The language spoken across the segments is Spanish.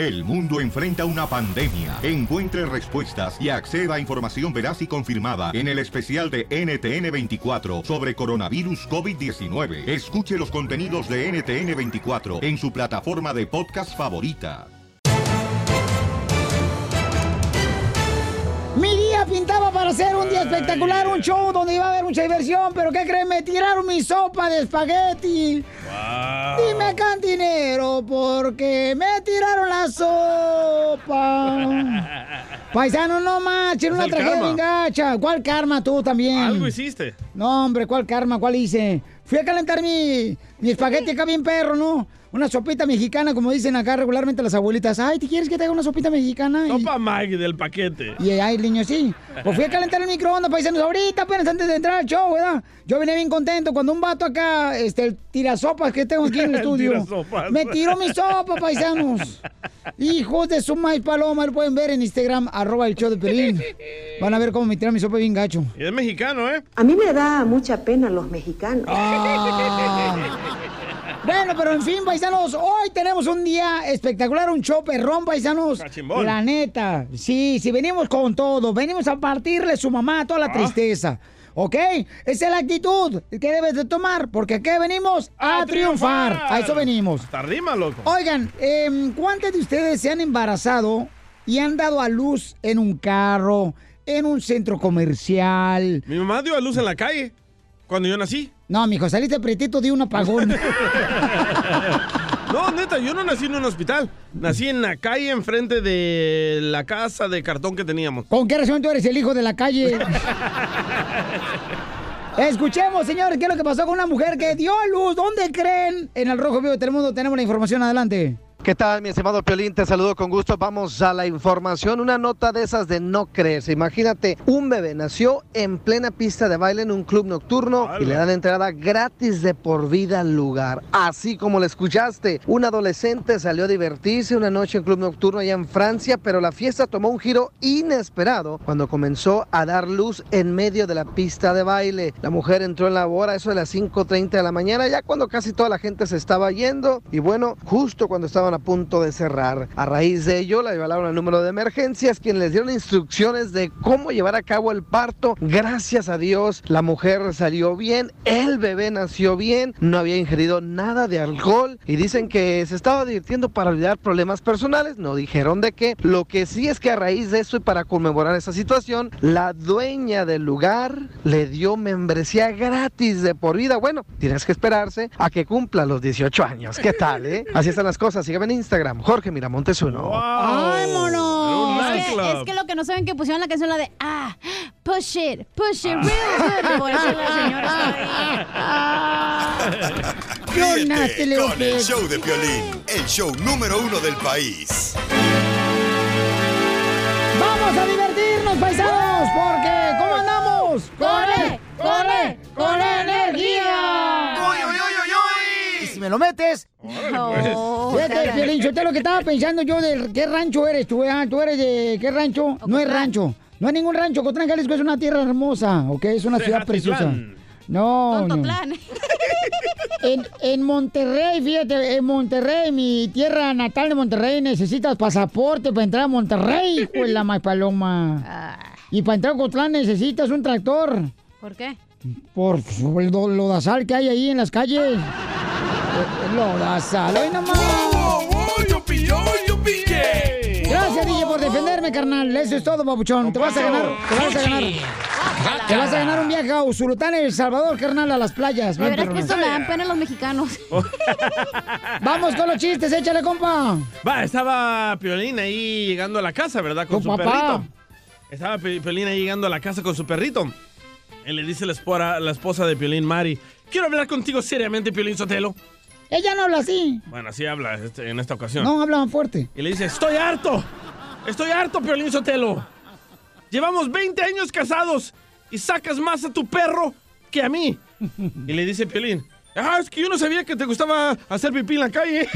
El mundo enfrenta una pandemia. Encuentre respuestas y acceda a información veraz y confirmada en el especial de NTN24 sobre coronavirus COVID-19. Escuche los contenidos de NTN24 en su plataforma de podcast favorita. Mi día pintaba para ser un día espectacular, un show donde iba a haber mucha diversión, pero ¿qué creen? Me tiraron mi sopa de espagueti. Dime cantinero, porque me tiraron la sopa. Paisano, no manches, Es una tragedia bien gacha. ¿Cuál karma tú también? Algo hiciste. No, hombre, ¿cuál karma? ¿Cuál hice? Fui a calentar mi, mi espagueti acá bien perro, ¿no? Una sopita mexicana, como dicen acá regularmente las abuelitas. Ay, ¿te quieres que te haga una sopita mexicana? Y- Sopa Maggie del paquete. y ahí el niño sí. Pues fui a calentar el microondas, paisanos, ahorita apenas antes de entrar al show, ¿verdad? Yo venía bien contento cuando un vato acá, este, el tirasopas que tengo aquí en el estudio, me tiró mi sopa, paisanos. Hijos de su maíz paloma, lo pueden ver en Instagram, arroba el show de Pelín. Van a ver cómo me tiraron mi sopa bien gacho. Y es mexicano, ¿eh? A mí me da mucha pena los mexicanos. Ah. Bueno, pero en fin, paisanos, hoy tenemos un día espectacular, un show perrón, paisanos. Cachimbón. La neta, sí, sí, venimos con todo, venimos a partirle su mamá toda la Ah. tristeza. ¿Ok? Esa es la actitud que debes de tomar, porque aquí venimos a, triunfar. A eso venimos. Hasta rima, loco. Oigan, em, ¿cuántos de ustedes se han embarazado y han dado a luz en un carro, en un centro comercial? Mi mamá dio a luz en la calle cuando yo nací. No, mijo, saliste pretito de un apagón. No, neta, yo no nací en un hospital. Nací en la calle enfrente de la casa de cartón que teníamos. ¿Con qué razón tú eres el hijo de la calle? Escuchemos, señores, qué es lo que pasó con una mujer que dio a luz. ¿Dónde creen? En el Rojo Vivo de Telemundo tenemos la información. Adelante. ¿Qué tal, mi estimado Piolín? Te saludo con gusto. Vamos a la información. Una nota de esas de no creerse. Imagínate, un bebé nació en plena pista de baile en un club nocturno y le dan entrada gratis de por vida al lugar. Así como lo escuchaste, un adolescente salió a divertirse una noche en club nocturno allá en Francia, pero la fiesta tomó un giro inesperado cuando comenzó a dar luz en medio de la pista de baile. La mujer entró en la hora, eso de las 5.30 de la mañana, ya cuando casi toda la gente se estaba yendo. Y bueno, justo cuando estaban a punto de cerrar. A raíz de ello, la llevaron al número de emergencias, quienes les dieron instrucciones de cómo llevar a cabo el parto. Gracias a Dios, la mujer salió bien, el bebé nació bien, no había ingerido nada de alcohol y dicen que se estaba divirtiendo para olvidar problemas personales. No dijeron de qué. Lo que sí es que a raíz de eso y para conmemorar esa situación, la dueña del lugar le dio membresía gratis de por vida. Bueno, tienes que esperarse a que cumpla los 18 años. ¿Qué tal, eh? Así están las cosas. Sígueme en Instagram, Jorge Miramontes uno. ¡Ay, mono! Es que, es que lo que no saben que pusieron la canción la de ah, push it, push it real good. Por eso la señora está ahí. Ríete con el show de Piolín, el show número uno del país. ¡Vamos a divertirnos, paisanos! Porque, ¿cómo andamos? ¡Corre, corre, con energía! Si me lo metes... Oh, Fíjate, yo te lo que estaba pensando yo de qué rancho eres tú, ¿eh? ¿Tú eres de qué rancho? No es rancho. No hay ningún rancho. Cotlán, Jalisco es una tierra hermosa, ¿ok? Es una ciudad preciosa. No, no. En, en Monterrey, fíjate, en Monterrey, mi tierra natal de Monterrey, necesitas pasaporte para entrar a Monterrey, hijo de la más paloma. Ah, Y para entrar a Cotlán necesitas un tractor. ¿Por qué? Por el lodazal que hay ahí en las calles. Lodazal, hoy nomás. Gracias, DJ, por defenderme, carnal. Eso es todo, papuchón. Te vas a ganar, te vas a ganar. Te vas a ganar un viaje a Usulután, El Salvador, carnal, a las playas. De veras que esto me dan pena los mexicanos. Vamos con los chistes, échale, compa. Va, estaba Piolín ahí llegando a la casa, ¿verdad? Con Con su papá. perrito. Estaba Pi- Piolín ahí llegando a la casa con su perrito. Y le dice la esposa, la esposa de Piolín, Mari, quiero hablar contigo seriamente, Piolín Sotelo. Ella no habla así. Bueno, así habla este- en esta ocasión. No, hablan fuerte. Y le dice, estoy harto. Estoy harto, Piolín Sotelo. Llevamos 20 años casados y sacas más a tu perro que a mí. Y le dice Piolín, ah, es que yo no sabía que te gustaba hacer pipí en la calle.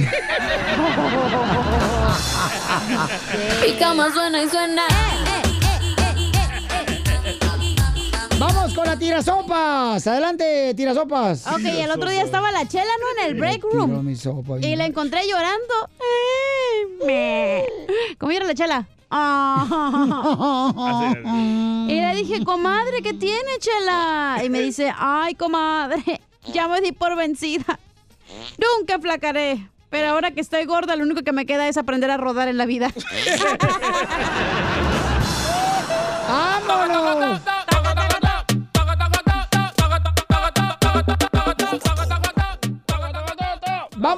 Y cama suena y suena. Con la tirasopas. Adelante, tirasopas. Ok, el otro día estaba la chela, ¿no? En el break room. mi sopa, Y la encontré llorando. Me. ¿Cómo era la chela? Ah. Y le dije, comadre, ¿qué tiene, chela? Y me dice, ay, comadre, ya me di por vencida. Nunca flacaré. Pero ahora que estoy gorda, lo único que me queda es aprender a rodar en la vida. ¡Vámonos!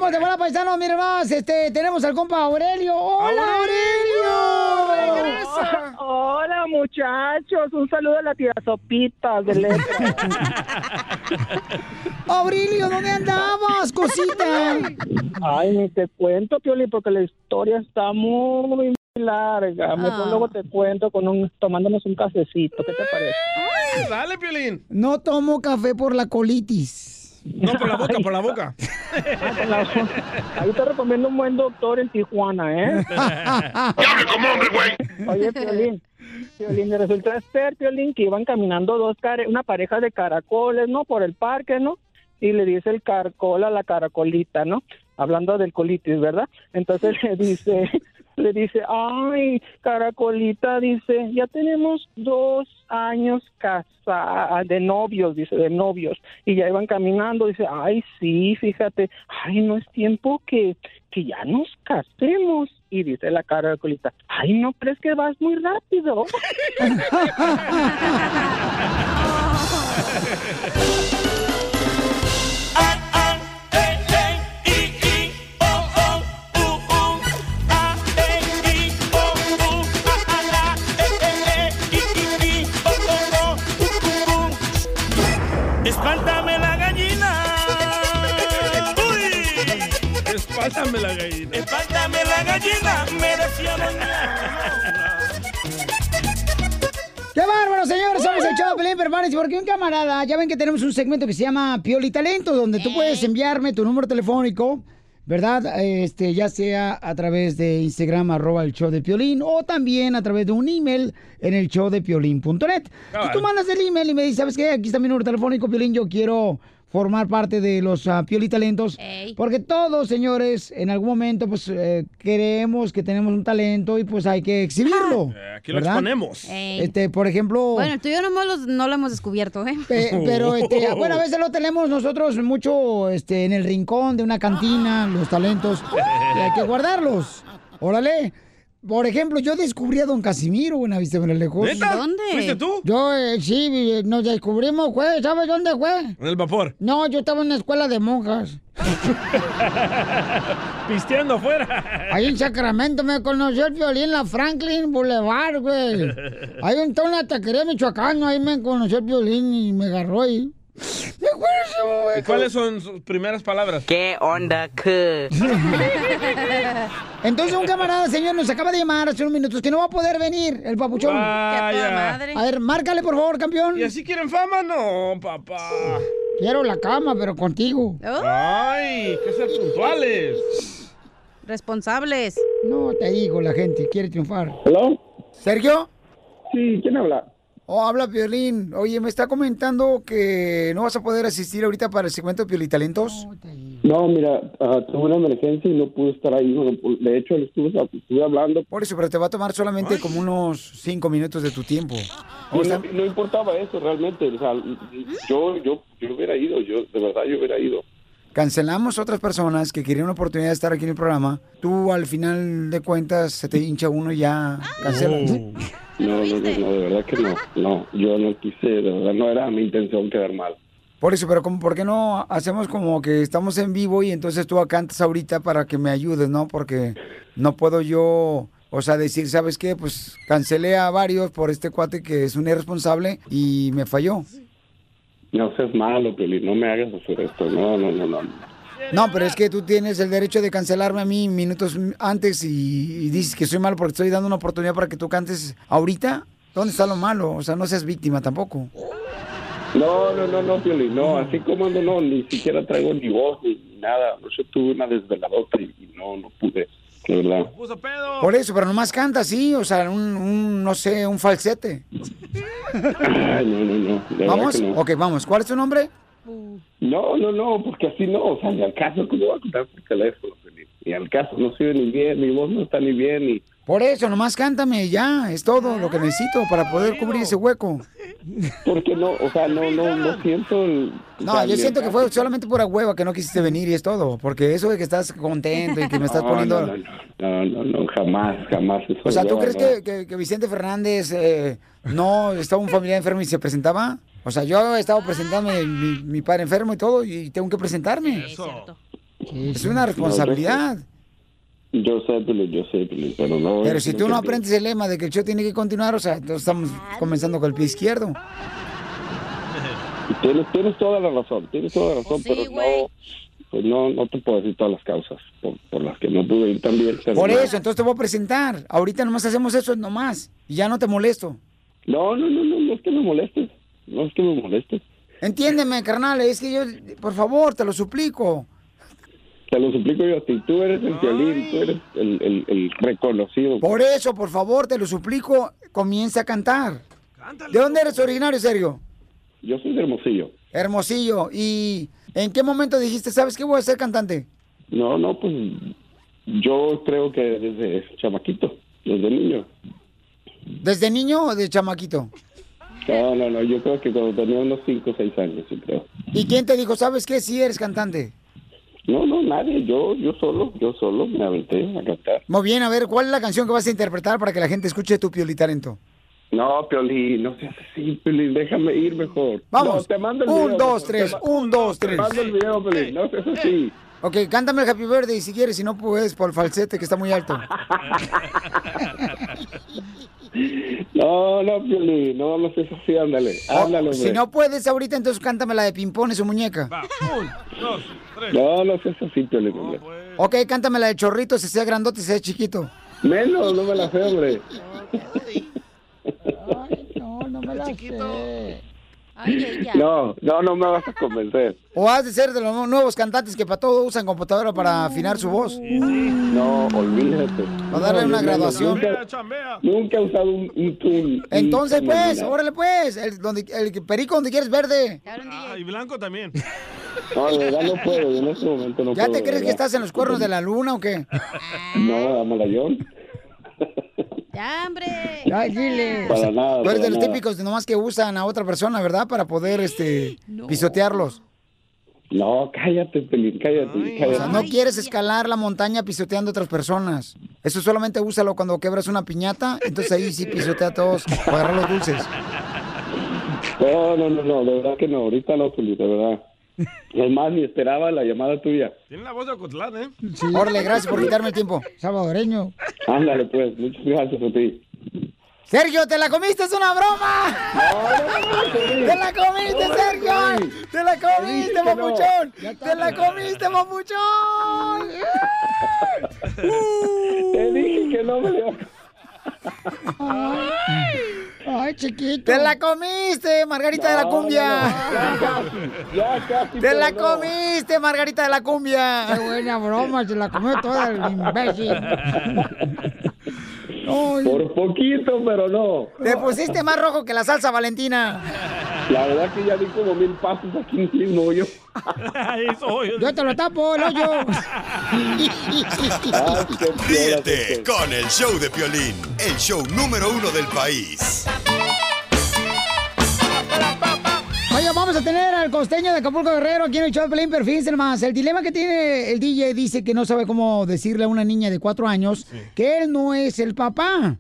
Vamos de buena paisano, miren más. Este, tenemos al compa Aurelio. ¡Hola, Aurelio! Hola muchachos, un saludo a la tía Sopitas de Letra. Aurelio, ¿dónde andabas, cosita? Ay, ni te cuento, Pioli, porque la historia está muy larga. Mejor Ah. luego te cuento con un, tomándonos un cafecito. ¿Qué te parece? Dale, Piolín. No tomo café por la colitis. No, por la boca, por la boca. Ahí te recomiendo un buen doctor en Tijuana, ¿eh? como hombre, güey! Oye, Piolín. Piolín, resulta ser, Piolín, que iban caminando dos care- una pareja de caracoles, ¿no? Por el parque, ¿no? Y le dice el caracol a la caracolita, ¿no? Hablando del colitis, ¿verdad? Entonces le dice, le dice, ay, caracolita, dice, ya tenemos dos años casados, de novios, dice, de novios. Y ya iban caminando, dice, ay, sí, fíjate, ay, no es tiempo que, que ya nos casemos. Y dice la caracolita, ay, ¿no crees que vas muy rápido? Uy. Espántame la gallina. Espántame la gallina. Me decía ¡Qué bárbaro, señores! Somos el show de Pelín, prepárense, porque un camarada, ya ven que tenemos un segmento que se llama Pioli Talento, donde tú puedes enviarme tu número telefónico, ¿verdad? Este, ya sea a través de Instagram, arroba el show de Piolín, o también a través de un email en el show de Piolín.net. Tú mandas el email y me dices, ¿sabes qué? Aquí está mi número telefónico, Piolín, yo quiero formar parte de los ah, Pioli Talentos. Porque todos, señores, en algún momento, pues, eh, creemos que tenemos un talento y pues hay que exhibirlo. Eh, aquí lo ¿verdad? exponemos. Ey. Este, por ejemplo... Bueno, el tuyo nomás los- no lo hemos descubierto, ¿eh? Pe- pero este, bueno, a veces lo tenemos nosotros mucho este, en el rincón de una cantina, los talentos, y hay que guardarlos. Órale. Por ejemplo, yo descubrí a don Casimiro, en lejos. ¿Neta? ¿Dónde? ¿Fuiste tú? Yo, eh, sí, eh, nos descubrimos, güey. ¿Sabes dónde fue? En el vapor. No, yo estaba en una escuela de monjas. Pisteando afuera. Ahí en Sacramento me conoció el violín, la Franklin Boulevard, güey. Ahí en toda una taquería michoacana, ahí me conoció el violín y me agarró ahí. Me acuerdo, güey. ¿Y cuáles son sus primeras palabras? ¿Qué onda, que? Entonces un camarada, señor, nos acaba de llamar hace unos minutos que no va a poder venir el papuchón. Vaya. A ver, márcale, por favor, campeón. ¿Y así quieren fama? No, papá. Quiero la cama, pero contigo. Ay, que ser puntuales. Responsables. No, te digo, la gente quiere triunfar. ¿Hello? ¿Sergio? Sí, ¿quién habla? Oh, habla Piolín. Oye, me está comentando que no vas a poder asistir ahorita para el segmento de Piolitalentos. No, mira, ah, tuve una emergencia y no pude estar ahí. Bueno, de hecho, le estuve, estuve hablando. Por eso, pero te va a tomar solamente como unos cinco minutos de tu tiempo. No, no importaba eso realmente. O sea, yo, yo, yo hubiera ido, yo, de verdad, yo hubiera ido. Cancelamos otras personas que querían una oportunidad de estar aquí en el programa. Tú, al final de cuentas, se te hincha uno y ya cancelas. No, no, no, no, de verdad que no. No, yo no quise, de verdad, no era mi intención quedar mal. Por eso, pero como, ¿por qué no hacemos como que estamos en vivo y entonces tú cantas ahorita para que me ayudes, ¿no? Porque no puedo yo, o sea, decir, ¿sabes qué? Pues cancelé a varios por este cuate que es un irresponsable y me falló. No seas malo, Piolín, no me hagas hacer esto. No, no, no, no. No, pero es que tú tienes el derecho de cancelarme a mí minutos antes y, y dices que soy malo porque estoy dando una oportunidad para que tú cantes ahorita. ¿Dónde está lo malo? O sea, no seas víctima tampoco. No, no, no, no, Piolín, no, así como ando, no, ni siquiera traigo ni voz ni nada. No sé, tuve una desveladota y, y no, no pude, de verdad. Por eso, pero nomás canta así, o sea, un, un, no sé, un falsete. Ay, no, no, no, ¿Vamos? no. Ok, vamos. ¿Cuál es tu nombre? No, no, no, porque así no, o sea, ni al caso, ¿cómo voy a contar por teléfono, Piolín? ni al caso, no sirve ni bien, mi voz no está ni bien, y Por eso, nomás cántame ya, es todo lo que necesito para poder cubrir ese hueco. porque no, o sea, no, no, no siento el... o No, sea, yo ni siento que fue solamente pura hueva que no quisiste venir y es todo. Porque eso de que estás contento y que me estás No, poniendo... No, no, no, no, no, jamás, jamás. Eso O sea, ¿tú crees que- que Vicente Fernández eh, no estaba un familiar enfermo y se presentaba? O sea, yo he estado presentando mi, mi padre enfermo y todo y tengo que presentarme. Es una responsabilidad. Yo sé, yo sé, pero no... Pero si tú no aprendes el lema de que el show tiene que continuar, o sea, entonces estamos comenzando con el pie izquierdo. Tienes, tienes toda la razón, tienes toda la razón, pero no... Pues no, no te puedo decir todas las causas por, por las que no pude ir también. Por eso, entonces te voy a presentar. Ahorita nomás hacemos eso nomás. Y ya no te molesto. No, no, no, no, no es que me molestes. No es que me molestes. Entiéndeme, carnal, es que yo, por favor, te lo suplico. Te lo suplico yo a ti. Tú eres el violín, tú eres el, el, el reconocido. Por eso, por favor, te lo suplico, comienza a cantar. ¿De dónde eres originario, Sergio? Yo soy de Hermosillo. Hermosillo. ¿Y en qué momento dijiste, sabes qué voy a ser cantante? No, no, pues yo creo que desde chamaquito, desde niño. ¿Desde niño o de chamaquito? No, no, no, yo creo que cuando tenía unos 5 o 6 años, yo creo. ¿Y quién te dijo, sabes qué, si eres cantante? No, no, nadie, yo, yo solo, yo solo me aventé a cantar. Muy bien, a ver, ¿cuál es la canción que vas a interpretar para que la gente escuche tu piolitalento? No, Piolín, no seas así, Piolín, déjame ir mejor. Vamos. No, te mando el un, video, dos, te tres. Un, dos, Te tres. mando el video, Piolín, no seas así. Ok, cántame el Happy Birthday si quieres, si no puedes por el falsete que está muy alto. No, no, Piolín, no, no seas así, ándale, ándale, Oh, si hombre. no puedes ahorita, entonces cántame la de Pimpón y su muñeca. No, no seas así, Piolín, hombre. Ok, cántame la de Chorrito, si sea grandote, si sea chiquito. Menos, no me la sé, hombre. No, no me la sé. No, no, no me vas a convencer. O has de ser de los nuevos cantantes que para todo usan computadora para afinar su voz. No, olvídate. O darle No, una yo graduación. Nunca, nunca he usado un, un, un- Entonces, un- pues, órale, pues. El, donde, el perico donde quieres verde. Ah, y blanco también. No, de verdad no puedo, en este momento no ¿Ya puedo. te de crees que estás en los cuernos de la luna o qué? No, Amalayón. Ya, hombre. Ay, dile. Para nada, Tú eres para de los nada. típicos de nomás que usan a otra persona, ¿verdad? Para poder, este, pisotearlos. No, cállate, Pelín, cállate, cállate. O sea, no quieres escalar la montaña pisoteando a otras personas. Eso solamente úsalo cuando quebras una piñata, entonces ahí sí pisotea a todos para agarrar los dulces. No, no, no, no, de verdad que no, ahorita no, Pelín, de verdad. Es más, ni esperaba la llamada tuya. Tiene la voz de Ocotlán, ¿eh? Órale, gracias por quitarme el tiempo. Salvadoreño. Ándale, pues, muchas gracias a ti. Sergio, ¿te la comiste? ¡Es una broma! ¡Te la comiste, Sergio! ¡Te la comiste, papuchón! ¡Te la comiste, papuchón! Te dije que no me dio. Ay, chiquito. ¡Te la comiste, Margarita de la Cumbia! Ya casi. ¡Te la comiste, Margarita de la Cumbia! ¡Qué buena broma! Se la comió toda el imbécil. Por poquito, pero no. Te pusiste más rojo que la salsa Valentina. La verdad que ya di como mil pasos aquí mismo yo. Yo te lo tapo, el hoyo. Ah, Ríete con el show de Piolín, el show número uno del país. Oye, vamos a tener al costeño de Acapulco Guerrero aquí en el show de Pelín, pero fíjense más, el dilema que tiene el DJ dice que no sabe cómo decirle a una niña de cuatro años que él no es el papá.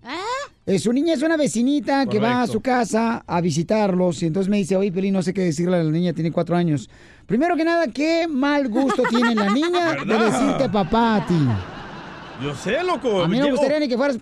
Eh, su niña es una vecinita que va a su casa a visitarlos y entonces me dice, oye, Pelín, no sé qué decirle a la niña, tiene cuatro años. Primero que nada, qué mal gusto tiene la niña de decirte papá a ti. Yo sé, loco. A mí no me gustaría ni que fueras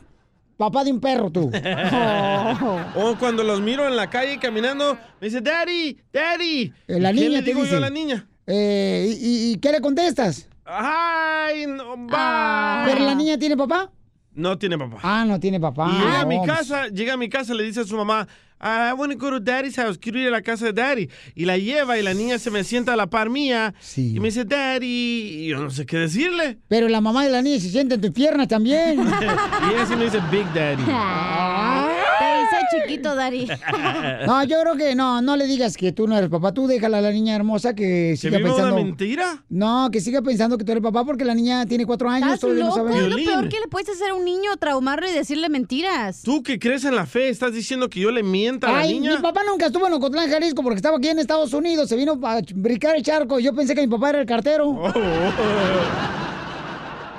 papá de un perro, tú. O cuando los miro en la calle caminando, me dice, Daddy, Daddy. Eh, La ¿Y qué niña le te digo dice. yo a la niña? Eh, ¿y, y- y qué le contestas? Ay, no, va. ¿Pero la niña tiene papá? No tiene papá. Ah, no tiene papá. Y llega a mi pues. casa, llega a mi casa, le dice a su mamá, "Ah, I want to go to daddy's house, quiero ir a la casa de daddy. Y la lleva y la niña se me sienta a la par mía y me dice, daddy, y yo no sé qué decirle. Pero la mamá de la niña se sienta en tus piernas también. y ella sí me dice, big daddy. Soy chiquito, Dari. No, yo creo que no, no le digas que tú no eres papá. Tú déjala a la niña hermosa que siga viva una pensando. mentira? No, que siga pensando que tú eres papá porque la niña tiene cuatro años. Estás no loco, sabe. es lo peor que le puedes hacer a un niño, traumarlo y decirle mentiras. Tú que crees en la fe, estás diciendo que yo le mienta a la Ay, niña. mi papá nunca estuvo en Ocotlán, Jalisco, porque estaba aquí en Estados Unidos. Se vino a brincar el charco. Yo pensé que mi papá era el cartero. Oh.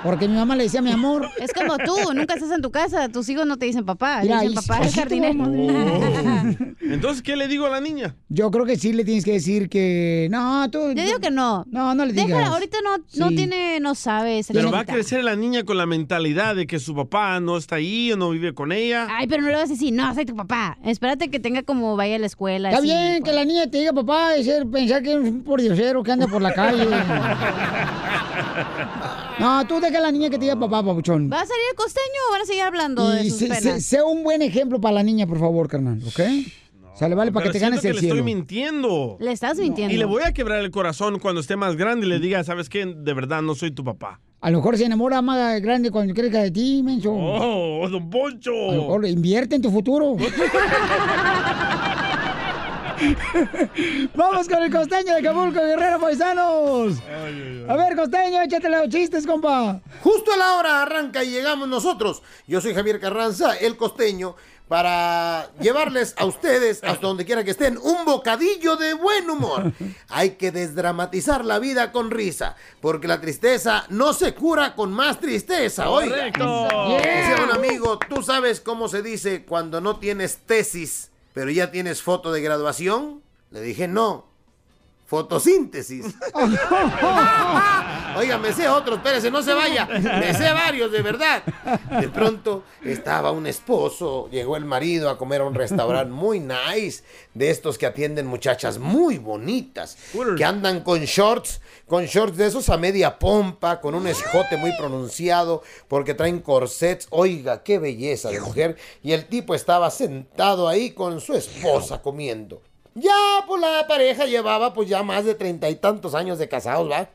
Porque mi mamá le decía mi amor. Es como tú, nunca estás en tu casa, tus hijos no te dicen papá, Mira, dicen papá es jardinero. Entonces, ¿qué le digo a la niña? Yo creo que sí le tienes que decir que. No, tú. Yo digo que no. No, no le digas. Déjala, ahorita no, no Sí. tiene, no sabe. Pero va a crecer la niña con la mentalidad de que su papá no está ahí o no vive con ella. Ay, pero no le vas a decir, no, soy tu papá. Espérate que tenga como vaya a la escuela. Está así, bien que la niña te diga papá y ser, pensar que es un pordiosero que anda por la calle. No, tú deja a la niña que te diga papá, papuchón. ¿Va a salir el costeño o van a seguir hablando de Y sus sé, penas? un buen ejemplo para la niña, por favor, carnal, ¿ok? Sale, vale, para que te ganes que el le cielo. estoy mintiendo. Le estás mintiendo. Y le voy a quebrar el corazón cuando esté más grande y le diga, ¿sabes qué? De verdad no soy tu papá. A lo mejor se enamora más grande cuando crezca de ti, menso. ¡Oh, don Poncho! A lo mejor invierte en tu futuro. Vamos con el costeño de Acapulco, Guerrero Paisanos. A ver, costeño, échate los chistes, compa. Justo a la hora arranca y llegamos nosotros. Yo soy Javier Carranza, el costeño, para llevarles a ustedes, hasta donde quiera que estén, un bocadillo de buen humor. Hay que desdramatizar la vida con risa, porque la tristeza no se cura con más tristeza. Oiga, Correcto. decía un amigo, ¿tú sabes cómo se dice cuando no tienes tesis, pero ya tienes foto de graduación? Le dije, no. Fotosíntesis. Oiga, me sé otro, espérese, no se vaya. Me sé varios, de verdad. De pronto estaba un esposo, llegó el marido a comer a un restaurante muy nice, de estos que atienden muchachas muy bonitas, que andan con shorts, con shorts de esos a media pompa, con un escote muy pronunciado, porque traen corsets. Oiga, qué belleza de mujer. Y el tipo estaba sentado ahí con su esposa comiendo. Ya, pues la pareja llevaba pues ya más de treinta y tantos años de casados, ¿va?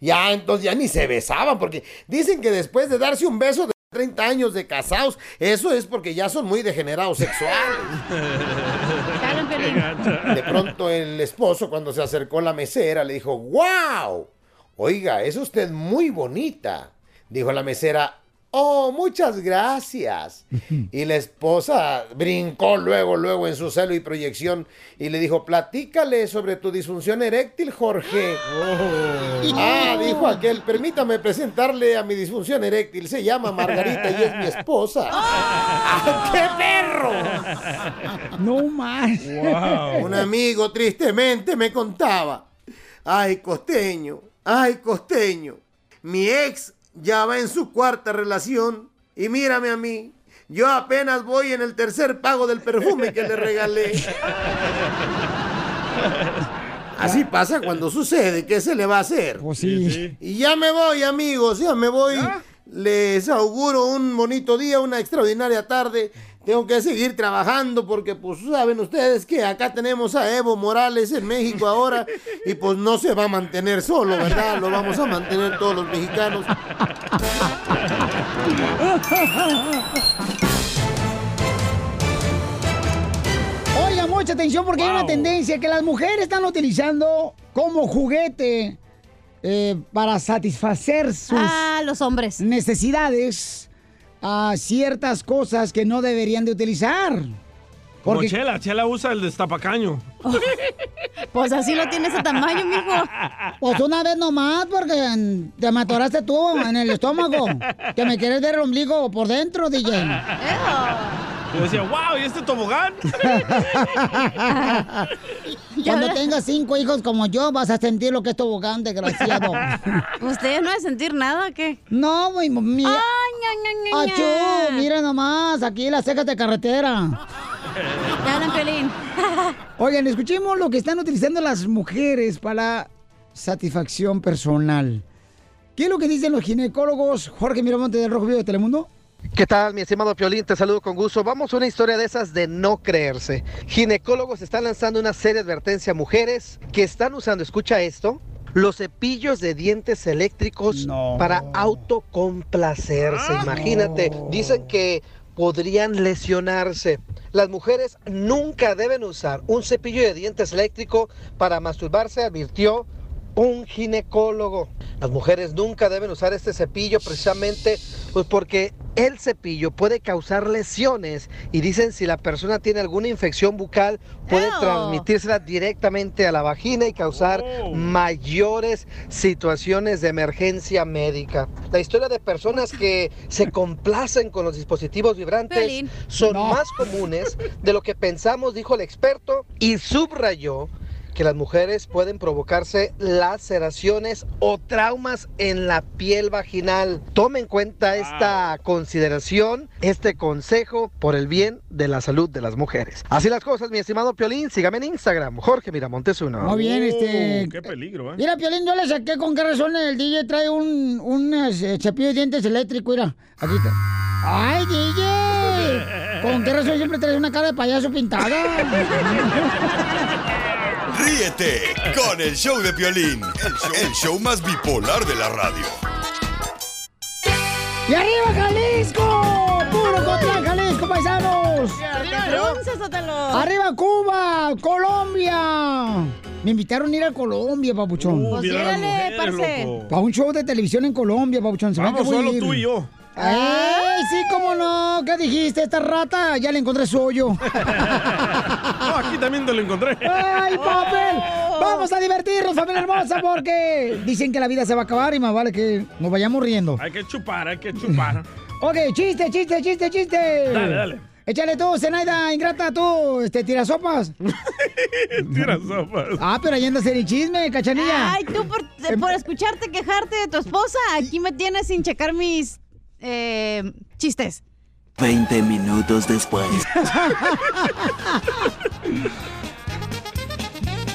Ya, entonces ya ni se besaban, porque dicen que después de darse un beso de 30 años de casados, eso es porque ya son muy degenerados sexuales. De pronto el esposo cuando se acercó a la mesera le dijo, wow, oiga, es usted muy bonita. Dijo la mesera, oh, muchas gracias. Y la esposa brincó luego, luego en su celo y proyección y le dijo, platícale sobre tu disfunción eréctil, Jorge. Ah, dijo aquel, permítame presentarle a mi disfunción eréctil. Se llama Margarita y es mi esposa. ¡Ah, ¡Qué perro! No más. Un amigo tristemente me contaba. Ay, costeño, ay, costeño. Mi ex ya va en su cuarta relación y mírame a mí. Yo apenas voy en el tercer pago del perfume que le regalé. Así pasa cuando sucede, ¿qué se le va a hacer? Pues sí. Y ya me voy, amigos, ya me voy. Les auguro un bonito día, una extraordinaria tarde. Tengo que seguir trabajando porque, pues, saben ustedes que acá tenemos a Evo Morales en México ahora y pues no se va a mantener solo, ¿verdad? Lo vamos a mantener todos los mexicanos. Oiga, mucha atención porque hay una tendencia que las mujeres están utilizando como juguete eh, para satisfacer sus Ah, los hombres. necesidades a ciertas cosas que no deberían de utilizar. Como Porque Chela, Chela usa el destapacaño. Pues así lo tiene ese tamaño, mijo. Pues una vez nomás, porque te me atoraste tú en el estómago. Que me quieres ver el ombligo por dentro, DJ. Yo decía, wow, ¿y este tobogán? Cuando tengas cinco hijos como yo, vas a sentir lo que es tobogán, desgraciado. ¿Ustedes no van a sentir nada o qué? No, mi... mi Ay, ña, ña, ña, Achú, ña. mira nomás, aquí las cejas de carretera. Te hablan, Piolín. Oigan, escuchemos lo que están utilizando las mujeres para satisfacción personal. ¿Qué es lo que dicen los ginecólogos? Jorge Miramonte del Rojo Vivo de Telemundo. ¿Qué tal, mi estimado Piolín? Te saludo con gusto. Vamos a una historia de esas de no creerse. Ginecólogos están lanzando una serie de advertencia a mujeres que están usando, escucha esto, los cepillos de dientes eléctricos para autocomplacerse. Imagínate, dicen que podrían lesionarse. las mujeres nunca deben usar un cepillo de dientes eléctrico para masturbarse, advirtió un ginecólogo. Las mujeres nunca deben usar este cepillo precisamente pues porque el cepillo puede causar lesiones y dicen si la persona tiene alguna infección bucal puede transmitírsela directamente a la vagina y causar mayores situaciones de emergencia médica. La historia de personas que se complacen con los dispositivos vibrantes son No. más comunes de lo que pensamos, dijo el experto, y subrayó que las mujeres pueden provocarse laceraciones o traumas en la piel vaginal. Tome en cuenta esta consideración, este consejo por el bien de la salud de las mujeres. Así las cosas, mi estimado Piolín, sígame en Instagram, Jorge Miramontes uno. Muy bien, este... Oh, qué peligro, ¿eh? Mira, Piolín, yo le saqué con qué razón el DJ trae un, un eh, cepillo de dientes eléctrico, mira. Aquí está. ¡Ay, DJ! ¿Con qué razón siempre traes una cara de payaso pintada? Ríete con el show de Piolín, el show, el show más bipolar de la radio. ¡Y arriba, Jalisco! ¡Puro contra Jalisco, paisanos! Bronce, Sotelo. ¡Arriba, Cuba! ¡Colombia! Me invitaron a ir a Colombia, papuchón. Uh, Pues parce. Para un show de televisión en Colombia, papuchón. Se Vamos solo ir. tú y yo. ¡Ay, sí, cómo no! ¿Qué dijiste? Esta rata ya le encontré su hoyo. No, aquí también te lo encontré. ¡Ay, papel! Vamos a divertirnos, familia hermosa, porque dicen que la vida se va a acabar y más vale que nos vayamos riendo. Hay que chupar, hay que chupar. Ok, chiste, chiste, chiste, chiste. Dale, dale. Échale tú, Zenaida, ingrata, tú, este, tirasopas. Tira sopas. Ah, pero ahí andas en el chisme, cachanilla. Ay, tú por, por escucharte quejarte de tu esposa, aquí me tienes sin checar mis eh, chistes. 20 minutos después.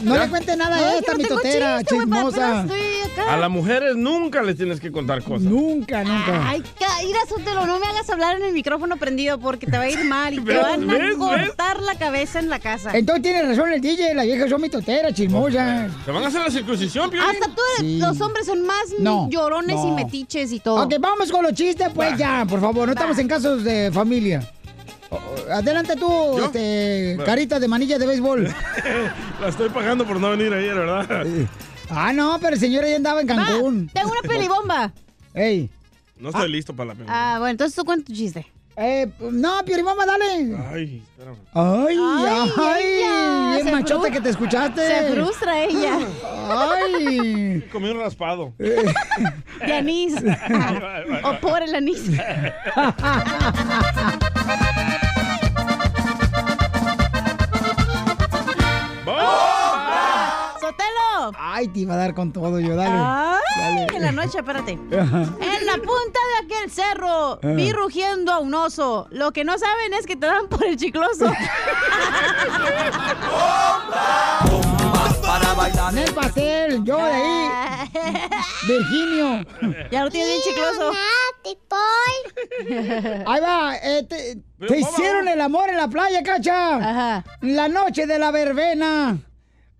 No ¿Ya? le cuente nada Ay, a esta no mitotera, chismosa. estoy acá. A las mujeres nunca les tienes que contar cosas. Nunca, nunca. Ay, Caíra Sotelo, no me hagas hablar en el micrófono prendido porque te va a ir mal y te van a ¿Ves? cortar la cabeza en la casa. Entonces tiene razón el DJ, las viejas son mitotera, chismosa. ¿Te van a hacer la circuncisión, Piolín? Hasta tú, Sí. los hombres son más No, llorones y metiches y todo. Ok, vamos con los chistes, pues ya, por favor, no estamos en casos de familia. Adelante tú, este, carita de manilla de béisbol. La estoy pagando por no venir ayer, ¿verdad? Ah, no, pero el señor ahí andaba en Va, Cancún. tengo una pelibomba. Ey. No estoy listo para la película. Ah, bueno, entonces tú cuenta tu chiste. Eh, no, Pioribamba, dale. Ay, espérame. Ay, ay, Ay, ella, bien se machote que te escuchaste. Se frustra ella. Ay. Comí un raspado. De anís. o por el anís. Ay, te iba a dar con todo yo, dale. Ay, Dale. en la noche, espérate. En la punta de aquel cerro vi rugiendo a un oso. Lo que no saben es que te dan por el chicloso. Para bailar. En el pastel, yo de ahí, Virginio. ya lo tienes bien chicloso. Ahí va, eh, te, hicieron el amor en la playa, cacha. Ajá. La noche de la verbena.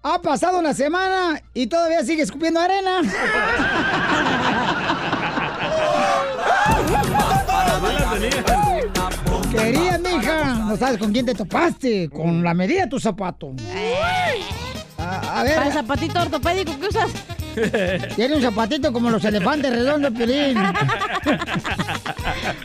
Ha pasado una semana y todavía sigue escupiendo arena. Quería, mija. No sabes con quién te topaste. Con la medida de tu zapato. A, a ver, Para el zapatito ortopédico que usas. tiene un zapatito como los elefantes redondos, Piolín.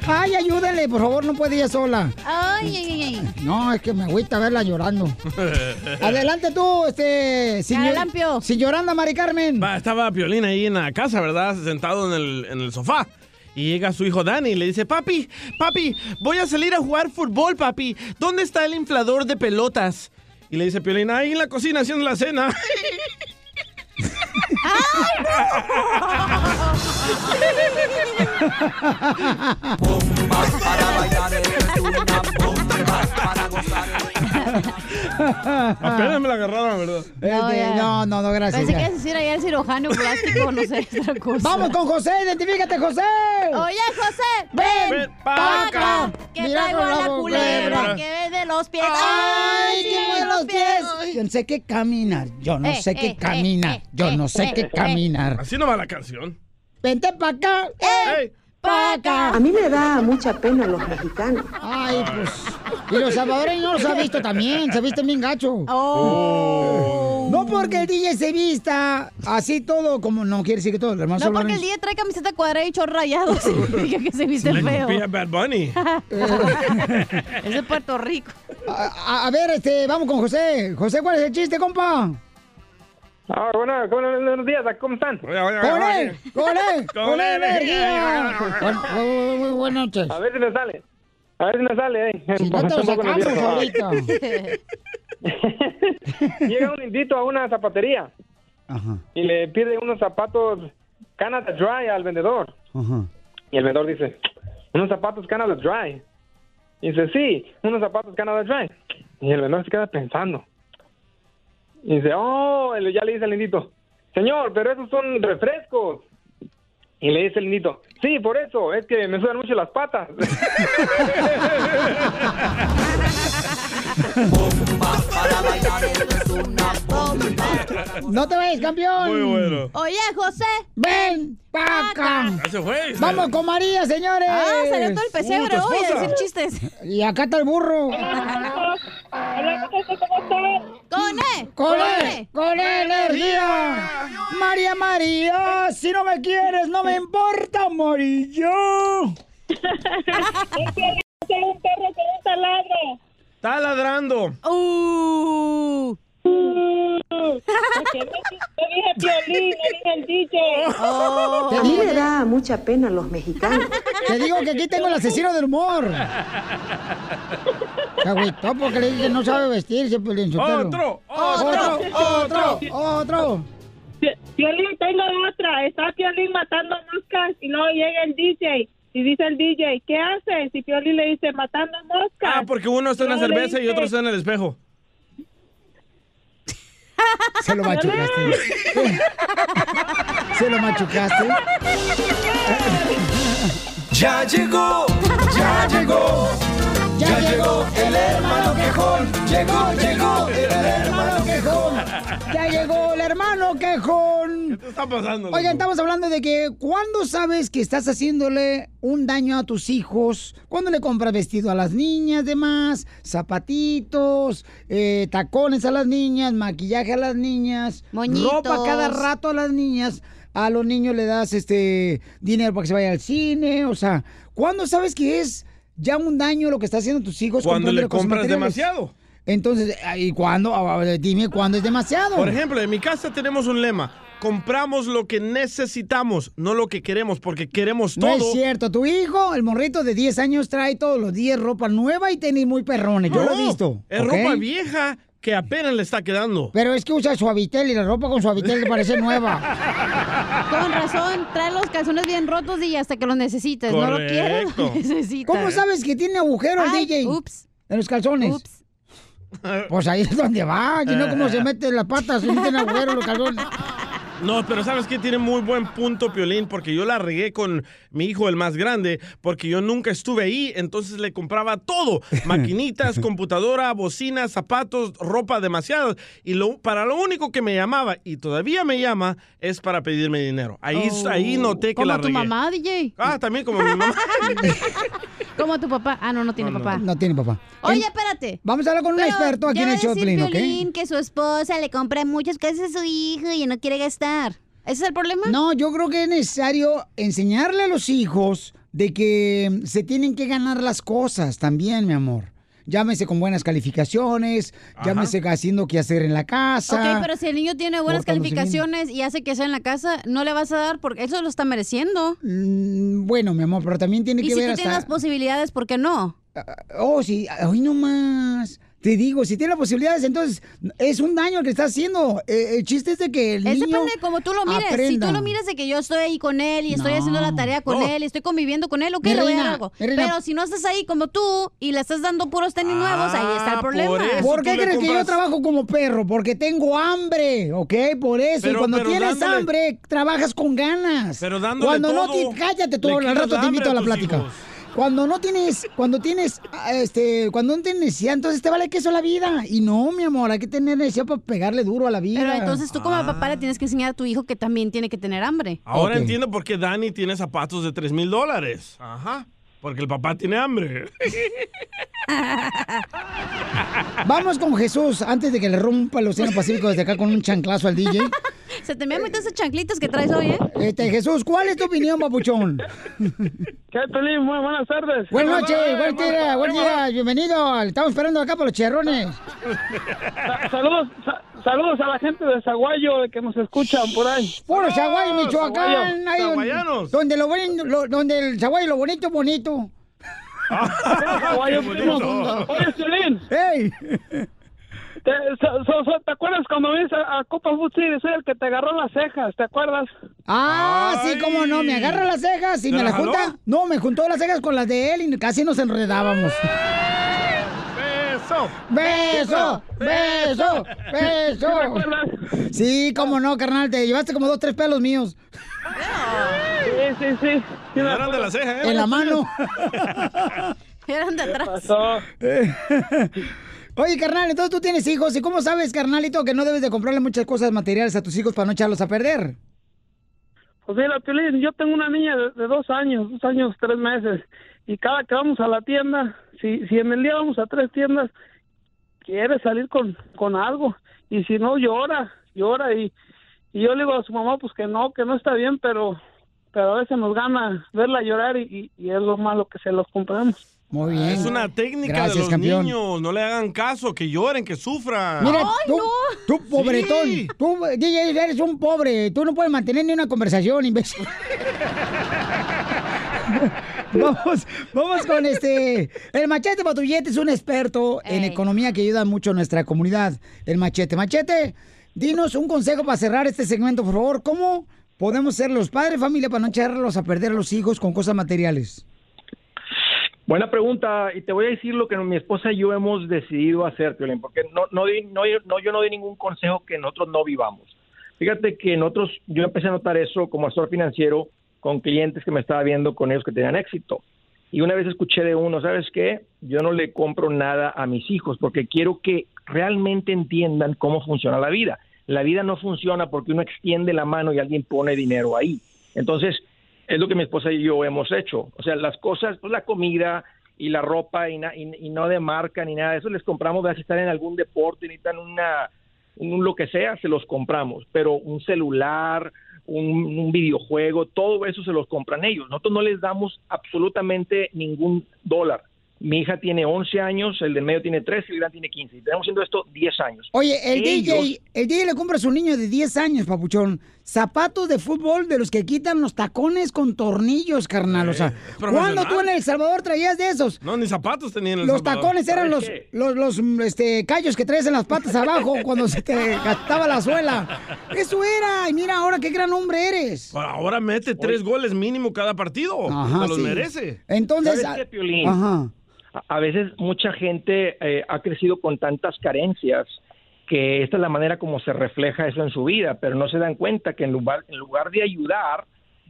Ay, ayúdenle, por favor, no puede ella sola. Ay, ay, ay. No, es que me agüita verla llorando. Adelante tú, este. Sin, Caralampio. sin llorando, Mari Carmen. Va, estaba Piolín ahí en la casa, ¿verdad? Sentado en el, en el sofá. Y llega su hijo Dani y le dice, papi, papi, voy a salir a jugar fútbol, papi. ¿Dónde está el inflador de pelotas? Y le dice Piolín, ahí en la cocina haciendo la cena. Para bailar una bomba. Para gozar Apenas me la agarraron, ¿verdad? Este, ya. no, no, no, gracias. Pensé que ibas a decir allá el cirujano plástico, no sé, otra cosa. Vamos con José, identifícate, José. Oye, José, Ven, Ven pa' pa' acá. que Mira traigo la la culebra culebra. que ve de los pies. Ay, que mueve los pies. Yo no sé qué caminar. Yo no Eh, sé qué eh, caminar. eh, Yo eh, no sé eh, qué eh. caminar. Así no va la canción. Vente pa' acá. ¡Ey! Pa' acá. A mí me da mucha pena los mexicanos. Ay, pues. Y los salvadoreños los ha visto también, se visten bien gacho. Oh. No porque el DJ se vista así todo, como no quiere decir que todo, hermano No porque el día trae camiseta cuadrada y chorro rayado significa que se viste Le feo. a Bad Bunny. es de Puerto Rico. A, a- a ver, este, vamos con José. José, ¿cuál es el chiste, compa? Ah, bueno, bueno, buenos días, ¿cómo están? ¡Con él! ¡Con él! ¡Con él, energía! Muy buenas noches. A ver si me sale. A ver si me sale, eh. Si no te lo sacamos ahorita. Llega un indito a una zapatería y le pide unos zapatos Canada Dry al vendedor. Y el vendedor dice, unos zapatos Canada Dry. Y dice, sí, unos zapatos Canada Dry. Y el vendedor se queda pensando. Y dice, oh, ya le dice el indito, señor, pero esos son refrescos. Y le dice el indito, sí, por eso, es que me sudan mucho las patas. ¡No te vayas, campeón! Muy bueno. Oye, José. ¡Ven, paca! Ya se fue. Vamos con María, señores. Ah, salió todo el pesebre hoy a decir chistes. Y acá está el burro. ¡Con E! ¡Con él! ¡Con él, energía! María, María, si no me quieres, no me importa. Soy un perro con un taladro. Está ladrando. Uh. Porque dije Piolín, no dije el DJ. Oh. A mí me da mucha pena los mexicanos. Te digo que aquí tengo el asesino del humor. Se agüitó porque le dije que no sabe vestirse, Piolín Sotelo. Otro, otro, otro, otro. Pi- Piolín, tengo otra. Está Piolín matando moscas y luego llega el DJ. Y dice el DJ, ¿qué haces? Y Piolín le dice, matando moscas. Ah, porque uno está en la Luego le cerveza y dice, otro está en el espejo. Se lo machucaste. Se lo machucaste. Ya llegó, ya llegó, ya llegó el hermano quejón. Llegó, llegó el hermano quejón. Ya llegó el hermano quejón. ¿Qué está pasando? Oigan, estamos hablando de que cuando sabes que estás haciéndole un daño a tus hijos, cuando le compras vestido a las niñas, demás, zapatitos, eh, tacones a las niñas, maquillaje a las niñas, Moñitos. ropa cada rato a las niñas, a los niños le das este dinero para que se vaya al cine, o sea, ¿cuándo sabes que es ya un daño lo que está haciendo tus hijos? Cuando le compras demasiado. Entonces, ¿y cuándo? Ah, Dime cuándo es demasiado. Por ejemplo, en mi casa tenemos un lema. Compramos lo que necesitamos, no lo que queremos, porque queremos No todo. es cierto, tu hijo, el morrito de 10 años, trae todos los días ropa nueva y tenis muy perrones. Yo lo he No, visto. Es ropa vieja que apenas le está quedando. Pero es que usa suavitel y la ropa con suavitel le parece nueva. Con razón, trae los calzones bien rotos y hasta que los necesites. No lo quieres, lo necesitas. ¿Cómo sabes que tiene agujeros, Ay, DJ? Ups. En los calzones. Ups. Pues ahí es donde va, y no como se mete las patas, se meten agujeros los calzones. No, pero ¿sabes qué? Tiene muy buen punto, Piolín, porque yo la regué con mi hijo, el más grande, porque yo nunca estuve ahí, entonces le compraba todo. Maquinitas, computadora, bocinas, zapatos, ropa, demasiado. Y lo, para lo único que me llamaba, y todavía me llama, es para pedirme dinero. Ahí, Oh. ahí noté que Como la tu regué. mamá, DJ. Ah, también como mi mamá. Como tu papá. Ah, no, no tiene papá. No tiene papá. Oye, espérate. Vamos a hablar con un Pero experto aquí en el. Piolín que su esposa le compra muchas cosas a su hijo y no quiere gastar. ¿Ese es el problema? No, yo creo que es necesario enseñarle a los hijos de que se tienen que ganar las cosas también, mi amor. Llámese con buenas calificaciones, llámese haciendo qué hacer en la casa. Ok, pero si el niño tiene buenas bien. calificaciones y hace que sea en la casa, no le vas a dar porque eso lo está mereciendo. Mm, bueno, mi amor, pero también tiene Y que si ver tú hasta... tienes las posibilidades, ¿por qué no? Oh, sí, hoy no más. Te digo, si tiene las posibilidades, entonces es un daño el que está haciendo. Eh, el chiste es de que el Es niño depende de cómo tú lo mires. aprenda. Si tú lo miras de que yo estoy ahí con él y estoy No. haciendo la tarea con No. él y estoy conviviendo con él, ok, le voy a algo. Pero si no estás ahí como tú y le estás dando puros tenis nuevos, ahí está el problema. Ah, ¿Por qué crees que yo trabajo como perro? Porque tengo hambre, ¿ok? Por eso. y Pero- cuando pero tienes dándole- hambre, trabajas con ganas. Pero dándole Cuando no todo, ti- cállate tú, al rato te invito a la plática. hijos. Cuando no tienes, cuando tienes, ah, este, cuando no tienes necesidad, entonces te vale queso la vida. Y no, mi amor, hay que tener necesidad para pegarle duro a la vida. Pero entonces tú como papá le tienes que enseñar a tu hijo que también tiene que tener hambre. Ahora entiendo por qué Dani tiene zapatos de 3 mil dólares. Ajá. Porque el papá tiene hambre. Vamos con Jesús antes de que le rompa el Océano Pacífico desde acá con un chanclazo al DJ. Se te me han metido esas chanclitas que traes hoy, ¿eh? Este, Jesús, ¿cuál es tu opinión, papuchón? ¿Qué? Muy buenas tardes. Buenas noches, buen día, buen día, bienvenido. Estamos esperando acá por los cherrones. Sa- saludos, sa- saludos a la gente de Zaguayo que nos escuchan por ahí. Puro Zaguayo, Michoacán. Zaguayo. ahí donde, lo lo- donde el Zaguayo lo bonito, bonito. Oye, Piolín. ¡Ey! ¿Te, so- so- so- ¿te acuerdas cuando viniste a, a Copa Food City? Soy el que te agarró las cejas, ¿te acuerdas? Ah, sí, cómo no, me agarra las cejas y ¿Te me la las junta. jaló? No, me juntó las cejas con las de él y casi nos enredábamos. ¡Beso! ¡Beso! ¡Beso! ¡Beso! Sí, cómo no, carnal, te llevaste como dos, tres pelos míos. Sí, sí. Sí, me Eran de la ceja, ¿eh? En la mano. Eran de atrás. Oye, carnal, entonces tú tienes hijos. ¿Y cómo sabes, carnalito, que no debes de comprarle muchas cosas materiales a tus hijos para no echarlos a perder? Pues mira, Piolín, yo tengo una niña de, de dos años, dos años, tres meses, y cada que vamos a la tienda, si, si en el día vamos a tres tiendas, quiere salir con, con algo, y si no, llora, llora, y, y yo le digo a su mamá, pues que no, que no está bien, pero, pero a veces nos gana verla llorar y, y, y es lo malo que se los compramos. Muy bien. Es una técnica Gracias, de los campeón. niños. No le hagan caso, que lloren, que sufran. Mira, tú, tú pobretón, Sí. tú, DJ, eres un pobre, tú no puedes mantener ni una conversación, imbécil. vamos, vamos con este, el Machete Patrullete es un experto en economía que ayuda mucho a nuestra comunidad. El Machete, Machete, dinos un consejo para cerrar este segmento, por favor. ¿Cómo podemos ser los padres familia para no echarlos a perder a los hijos con cosas materiales? Buena pregunta, y te voy a decir lo que mi esposa y yo hemos decidido hacer, Piolín, porque no, no, no, no, yo no doy ningún consejo que nosotros no vivamos. Fíjate que nosotros, yo empecé a notar eso como asesor financiero con clientes que me estaba viendo con ellos que tenían éxito. Y una vez escuché de uno, ¿sabes qué? Yo no le compro nada a mis hijos porque quiero que realmente entiendan cómo funciona la vida. La vida no funciona porque uno extiende la mano y alguien pone dinero ahí. Entonces, es lo que mi esposa y yo hemos hecho. O sea, las cosas, pues la comida y la ropa y, no de marca ni nada de eso les compramos, si están en algún deporte, necesitan una, un lo que sea, se los compramos. Pero un celular, un, un videojuego, todo eso se los compran ellos. Nosotros no les damos absolutamente ningún dólar. Mi hija tiene 11 años, el del medio tiene 13 y el gran tiene 15. Y tenemos haciendo esto 10 años. Oye, el Ellos- DJ, el DJ le compra a su niño de 10 años, papuchón, zapatos de fútbol de los que quitan los tacones con tornillos, carnal. O sea, ¿cuándo tú en El Salvador traías de esos? No, ni zapatos tenían en El Los Salvador. tacones eran los, los, los, este, callos que traes en las patas abajo cuando se te gastaba la suela. Eso era. Y mira ahora qué gran hombre eres. Ahora mete tres goles mínimo cada partido. Ajá, Se los sí. merece. Entonces, ¿Sabes qué, Piolín? Ajá. A- veces mucha gente eh, ha crecido con tantas carencias que esta es la manera como se refleja eso en su vida, pero no se dan cuenta que en lugar, en lugar de ayudar,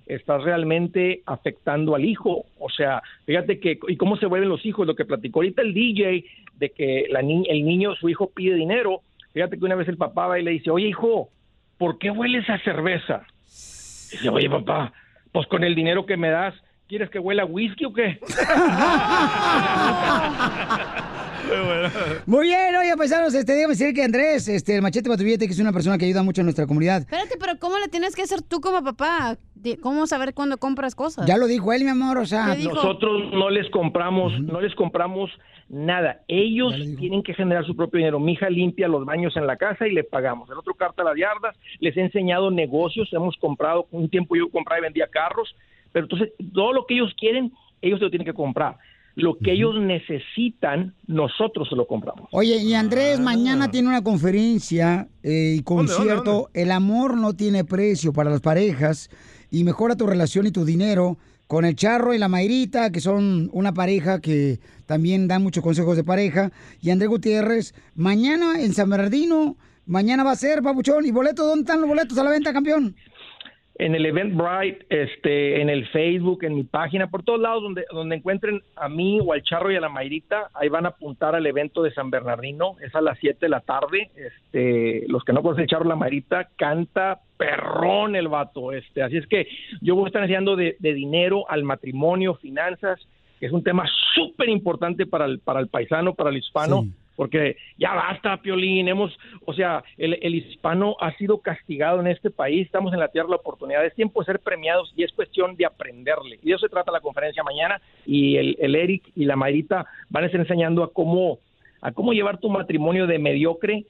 estás realmente afectando al hijo. O sea, fíjate que, y cómo se vuelven los hijos, lo que platicó ahorita el DJ, de que el niño, su hijo pide dinero. Fíjate que una vez el papá va y le dice, oye hijo, ¿por qué hueles a cerveza? Dice, oye papá, pues con el dinero que me das, ¿quieres que huela a whisky o qué? Muy bien, oye, paisanos, este, déjame decir que Andrés, este, el machete patrullete, que es una persona que ayuda mucho a nuestra comunidad. Espérate, pero ¿cómo le tienes que hacer tú como papá? ¿Cómo saber cuándo compras cosas? Ya lo dijo él, mi amor, o sea. Nosotros no les compramos, no les compramos nada. Ellos tienen que generar su propio dinero. Mi hija limpia los baños en la casa y le pagamos. El otro carta las yardas. Les he enseñado negocios. Hemos comprado, un tiempo yo compraba y vendía carros. Pero entonces, todo lo que ellos quieren, ellos se lo tienen que comprar. Lo que ellos necesitan, nosotros se lo compramos. Oye, y Ah. Andrés mañana tiene una conferencia eh, y concierto. El amor no tiene precio para las parejas y mejora tu relación y tu dinero con el Charro y la Mayrita, que son una pareja que también dan muchos consejos de pareja. Y Andrés Gutiérrez, mañana en San Bernardino, mañana va a ser, papuchón. ¿Y boletos? ¿Dónde están los boletos a la venta, campeón? En el Eventbrite, este, en el Facebook, en mi página, por todos lados donde, donde encuentren a mí o al Charro y a la Mayrita, ahí van a apuntar al evento de San Bernardino, es a las 7 de la tarde, este, los que no conocen Charro y la Mayrita, canta perrón el vato, este, así es que yo voy a estar enseñando de, de dinero al matrimonio, finanzas, que es un tema súper importante para el, para el paisano, para el hispano, porque ya basta, Piolín, hemos, o sea, el, el hispano ha sido castigado en este país, estamos en la tierra de la oportunidad, es tiempo de ser premiados y es cuestión de aprenderle. Y de eso se trata la conferencia mañana y el, el Eric y la Mayrita van a estar enseñando a cómo, a cómo llevar tu matrimonio de mediocre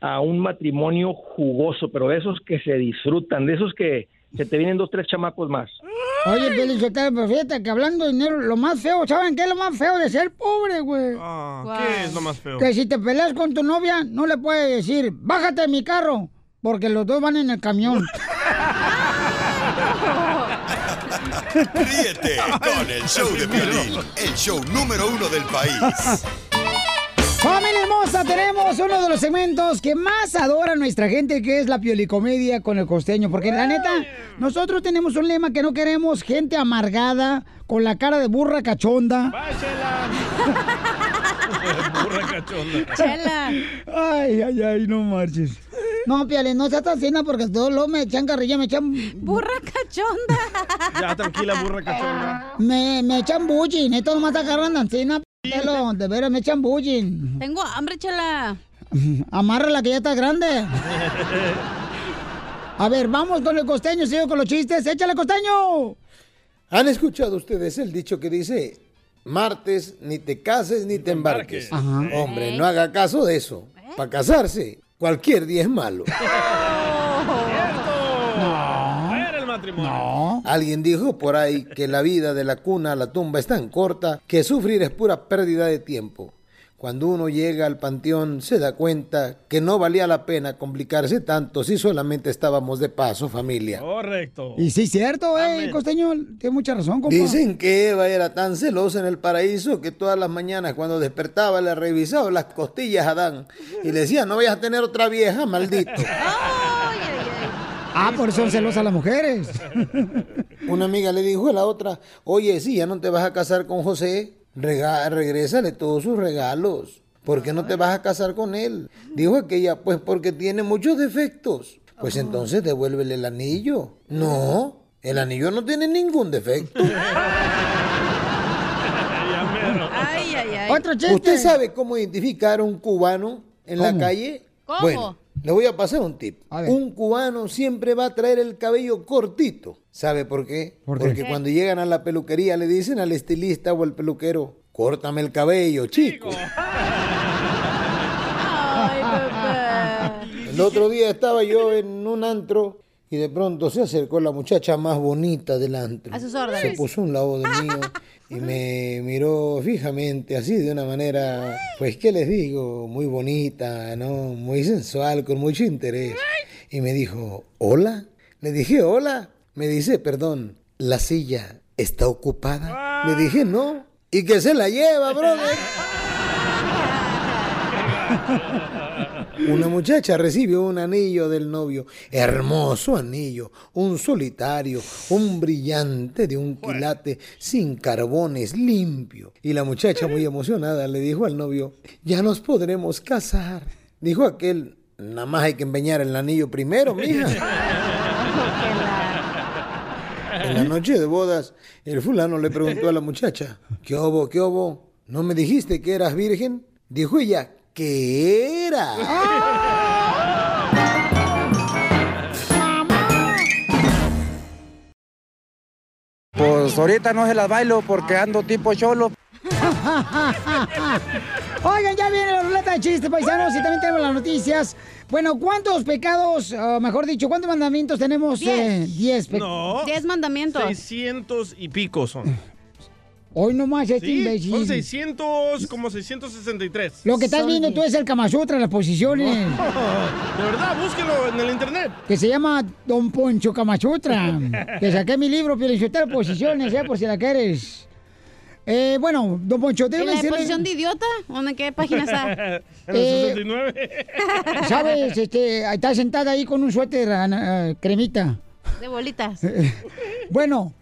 a un matrimonio jugoso, pero de esos que se disfrutan, de esos que se te vienen dos, tres chamacos más. Oye, Felicitero, pero fíjate que hablando de dinero, lo más feo, ¿saben qué es lo más feo de ser pobre, güey? ¿Qué es lo más feo? Que si te peleas con tu novia, no le puedes decir, bájate de mi carro, porque los dos van en el camión. Ríete con el show de Piolín, el show número uno del país. Familia hermosa, tenemos uno de los segmentos que más adora nuestra gente, que es la piolicomedia con el costeño. Porque la neta, nosotros tenemos un lema que no queremos gente amargada, con la cara de burra cachonda. Burra cachonda. Chela. Ay, ay, ay, no marches. No, Piali, no seas no, porque todos los me echan carrilla, me echan... Burra cachonda. Ya, tranquila, burra cachonda. Me, me echan bullying, estos nomás agarran encina, de veras me echan bullying. Tengo hambre, chela. Amárrala que ya está grande. A ver, vamos con el costeño, sigo con los chistes. ¡Échale, costeño! ¿Han escuchado ustedes el dicho que dice, martes ni te cases ni te embarques? Ajá. Hombre, no haga caso de eso. Para casarse, cualquier día es malo. Matrimonio. Alguien dijo por ahí que la vida de la cuna a la tumba es tan corta que sufrir es pura pérdida de tiempo. Cuando uno llega al panteón se da cuenta que no valía la pena complicarse tanto si solamente estábamos de paso, familia. Correcto. Y sí, cierto, eh, costeño, tiene mucha razón, compa. Dicen que Eva era tan celosa en el paraíso que todas las mañanas cuando despertaba le revisaba las costillas a Adán y le decía, no vayas a tener otra vieja, maldito. Ah, por eso son celosas las mujeres. Una amiga le dijo a la otra, oye, si ya no te vas a casar con José, rega regrésale todos sus regalos. ¿Por qué no te vas a casar con él? Dijo aquella, pues porque tiene muchos defectos. Pues entonces devuélvele el anillo. No, el anillo no tiene ningún defecto. Ay, ay, ay. Otro chiste. ¿Usted sabe cómo identificar a un cubano en la calle? ¿Cómo? Bueno, le voy a pasar un tip. Un cubano siempre va a traer el cabello cortito. ¿Sabe por qué? ¿Por qué? Porque cuando llegan a la peluquería le dicen al estilista o al peluquero, córtame el cabello, chico. Ay, papá. El otro día estaba yo en un antro y de pronto se acercó la muchacha más bonita del antro. A sus Se órdenes. puso a un lado de mío y me miró fijamente, así de una manera, pues, ¿qué les digo? Muy bonita, ¿no? Muy sensual, con mucho interés. Y me dijo, ¿hola? Le dije, hola. Me dice, perdón, ¿la silla está ocupada? Le dije, no. ¿Y que se la lleva, brother? Una muchacha recibió un anillo del novio, hermoso anillo, un solitario, un brillante de un quilate, sin carbones, limpio. Y la muchacha muy emocionada le dijo al novio, ya nos podremos casar. Dijo aquel, nada más hay que empeñar el anillo primero, mija. En la noche de bodas, el fulano le preguntó a la muchacha, ¿qué obo, qué obo? ¿No me dijiste que eras virgen? Dijo ella, ¿qué era? Pues ahorita no se las bailo porque ando tipo cholo. Oigan, ya viene la ruleta de chistes, paisanos, y también tenemos las noticias. Bueno, ¿cuántos pecados, o mejor dicho, cuántos mandamientos tenemos? Diez. Eh, diez. pe- No. Diez mandamientos. 600 y pico son. Hoy nomás este Sí, imbécil. son 600, como 663. Lo que estás viendo tú es el Kama Sutra, las posiciones. De verdad, búsquelo en el internet. Que se llama Don Poncho Camachutra. que saqué mi libro, Pielichotel Posiciones, ¿eh? Por si la quieres. Eh, bueno, Don Poncho, ¿En déjame la decirle... posición de idiota? ¿O en qué página está? En el Eh, 69. ¿Sabes? Este, está sentada ahí con un suéter ah, cremita. De bolitas. Bueno,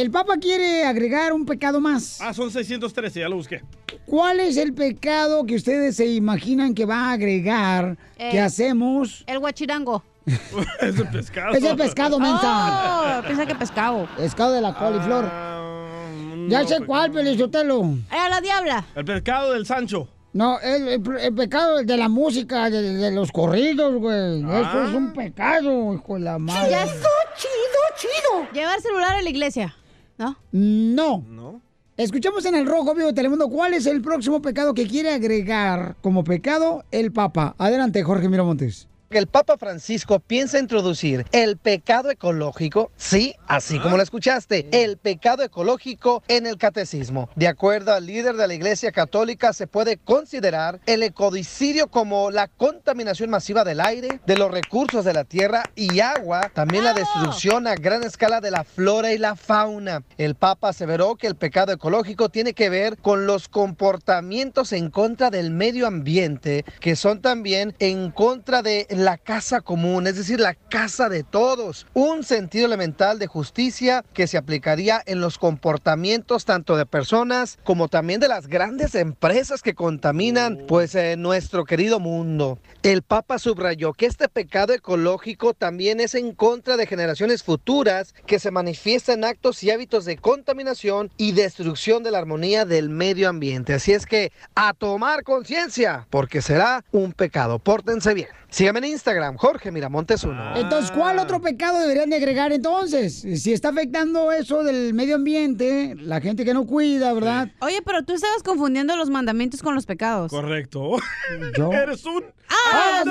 el Papa quiere agregar un pecado más. Ah, son 613, ya lo busqué. ¿Cuál es el pecado que ustedes se imaginan que va a agregar que Eh, hacemos? El guachirango. es de pescado. Es el pescado, mensa. Oh, pensé que pescado. Pescado de la coliflor. Ah, Ya sé cuál, Pelizotelo. ¡Eh, la diabla! El pecado del Sancho. No, el, el- el pecado de la música, de, de los corridos, güey. Ah. Eso es un pecado, hijo de la madre. Ya chido, chido. Llevar celular a la iglesia, ¿no? No. No. Escuchamos en el Rojo Vivo de Telemundo cuál es el próximo pecado que quiere agregar como pecado el Papa. Adelante, Jorge Miramontes. El Papa Francisco piensa introducir el pecado ecológico, sí, así como lo escuchaste, el pecado ecológico en el catecismo. De acuerdo al líder de la Iglesia Católica, se puede considerar el ecodicidio como la contaminación masiva del aire, de los recursos de la tierra y agua, también la destrucción a gran escala de la flora y la fauna. El Papa aseveró que el pecado ecológico tiene que ver con los comportamientos en contra del medio ambiente, que son también en contra de la casa común, es decir, la casa de todos. Un sentido elemental de justicia que se aplicaría en los comportamientos tanto de personas como también de las grandes empresas que contaminan pues eh, nuestro querido mundo. El Papa subrayó que este pecado ecológico también es en contra de generaciones futuras que se manifiestan en actos y hábitos de contaminación y destrucción de la armonía del medio ambiente. Así es que a tomar conciencia, porque será un pecado. Pórtense bien. Síganme en Instagram, Jorge Miramontes uno. Entonces, ¿cuál otro pecado deberían de agregar entonces? Si está afectando eso del medio ambiente, la gente que no cuida, ¿verdad? Oye, pero tú estabas confundiendo los mandamientos con los pecados. Correcto. Yo- Eres un... ¡Ah,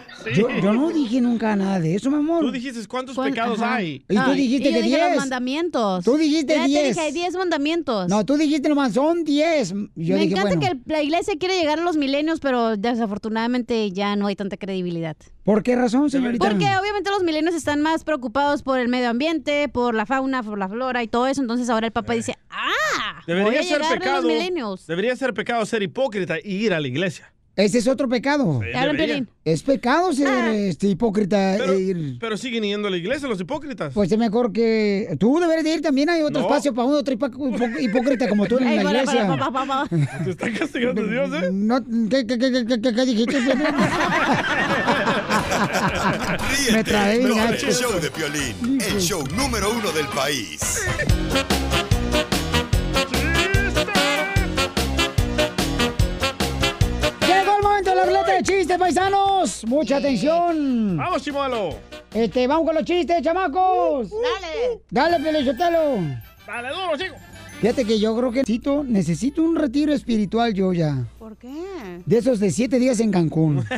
Sí. Yo, yo no dije nunca nada de eso, mi amor. Tú dijiste cuántos ¿Cuán- pecados ajá. hay. Y tú No, dijiste yo que dije los 10. mandamientos. Tú dijiste Ya te 10. dije, hay 10 mandamientos. No, tú dijiste nomás, son 10. Yo Me dije, encanta bueno, que la iglesia quiere llegar a los milenios, pero desafortunadamente ya no hay tanta credibilidad. ¿por qué razón, señorita? Porque obviamente los milenios están más preocupados por el medio ambiente, por la fauna, por la flora y todo eso. Entonces ahora el Papa dice, ¡ah! voy Debería a ser llegar a pecado. los milenios. Debería ser pecado ser hipócrita y ir a la iglesia. Ese es otro pecado. Es pecado ser Ah. este, hipócrita Pero, e ir. pero siguen yendo a la iglesia los hipócritas. Pues es mejor que. Tú deberías de ir también. Hay otro No. espacio para un otro hipócrita como tú en Ey, la para, iglesia. para. Te está castigando Dios, ¿eh? No, ¿qué, qué, qué, qué, qué, qué dijiste? Me trabé gacho. el show de Piolín, el show número uno del país. Momento de la ruleta de chistes, paisanos. Mucha atención. ¡Vamos, Chimuelo! Este, vamos con los chistes, chamacos. Dale. Dale, Pelizotelo. ¡Dale duro, chico! Fíjate que yo creo que necesito, necesito un retiro espiritual yo ya. ¿Por qué? De esos de siete días en Cancún.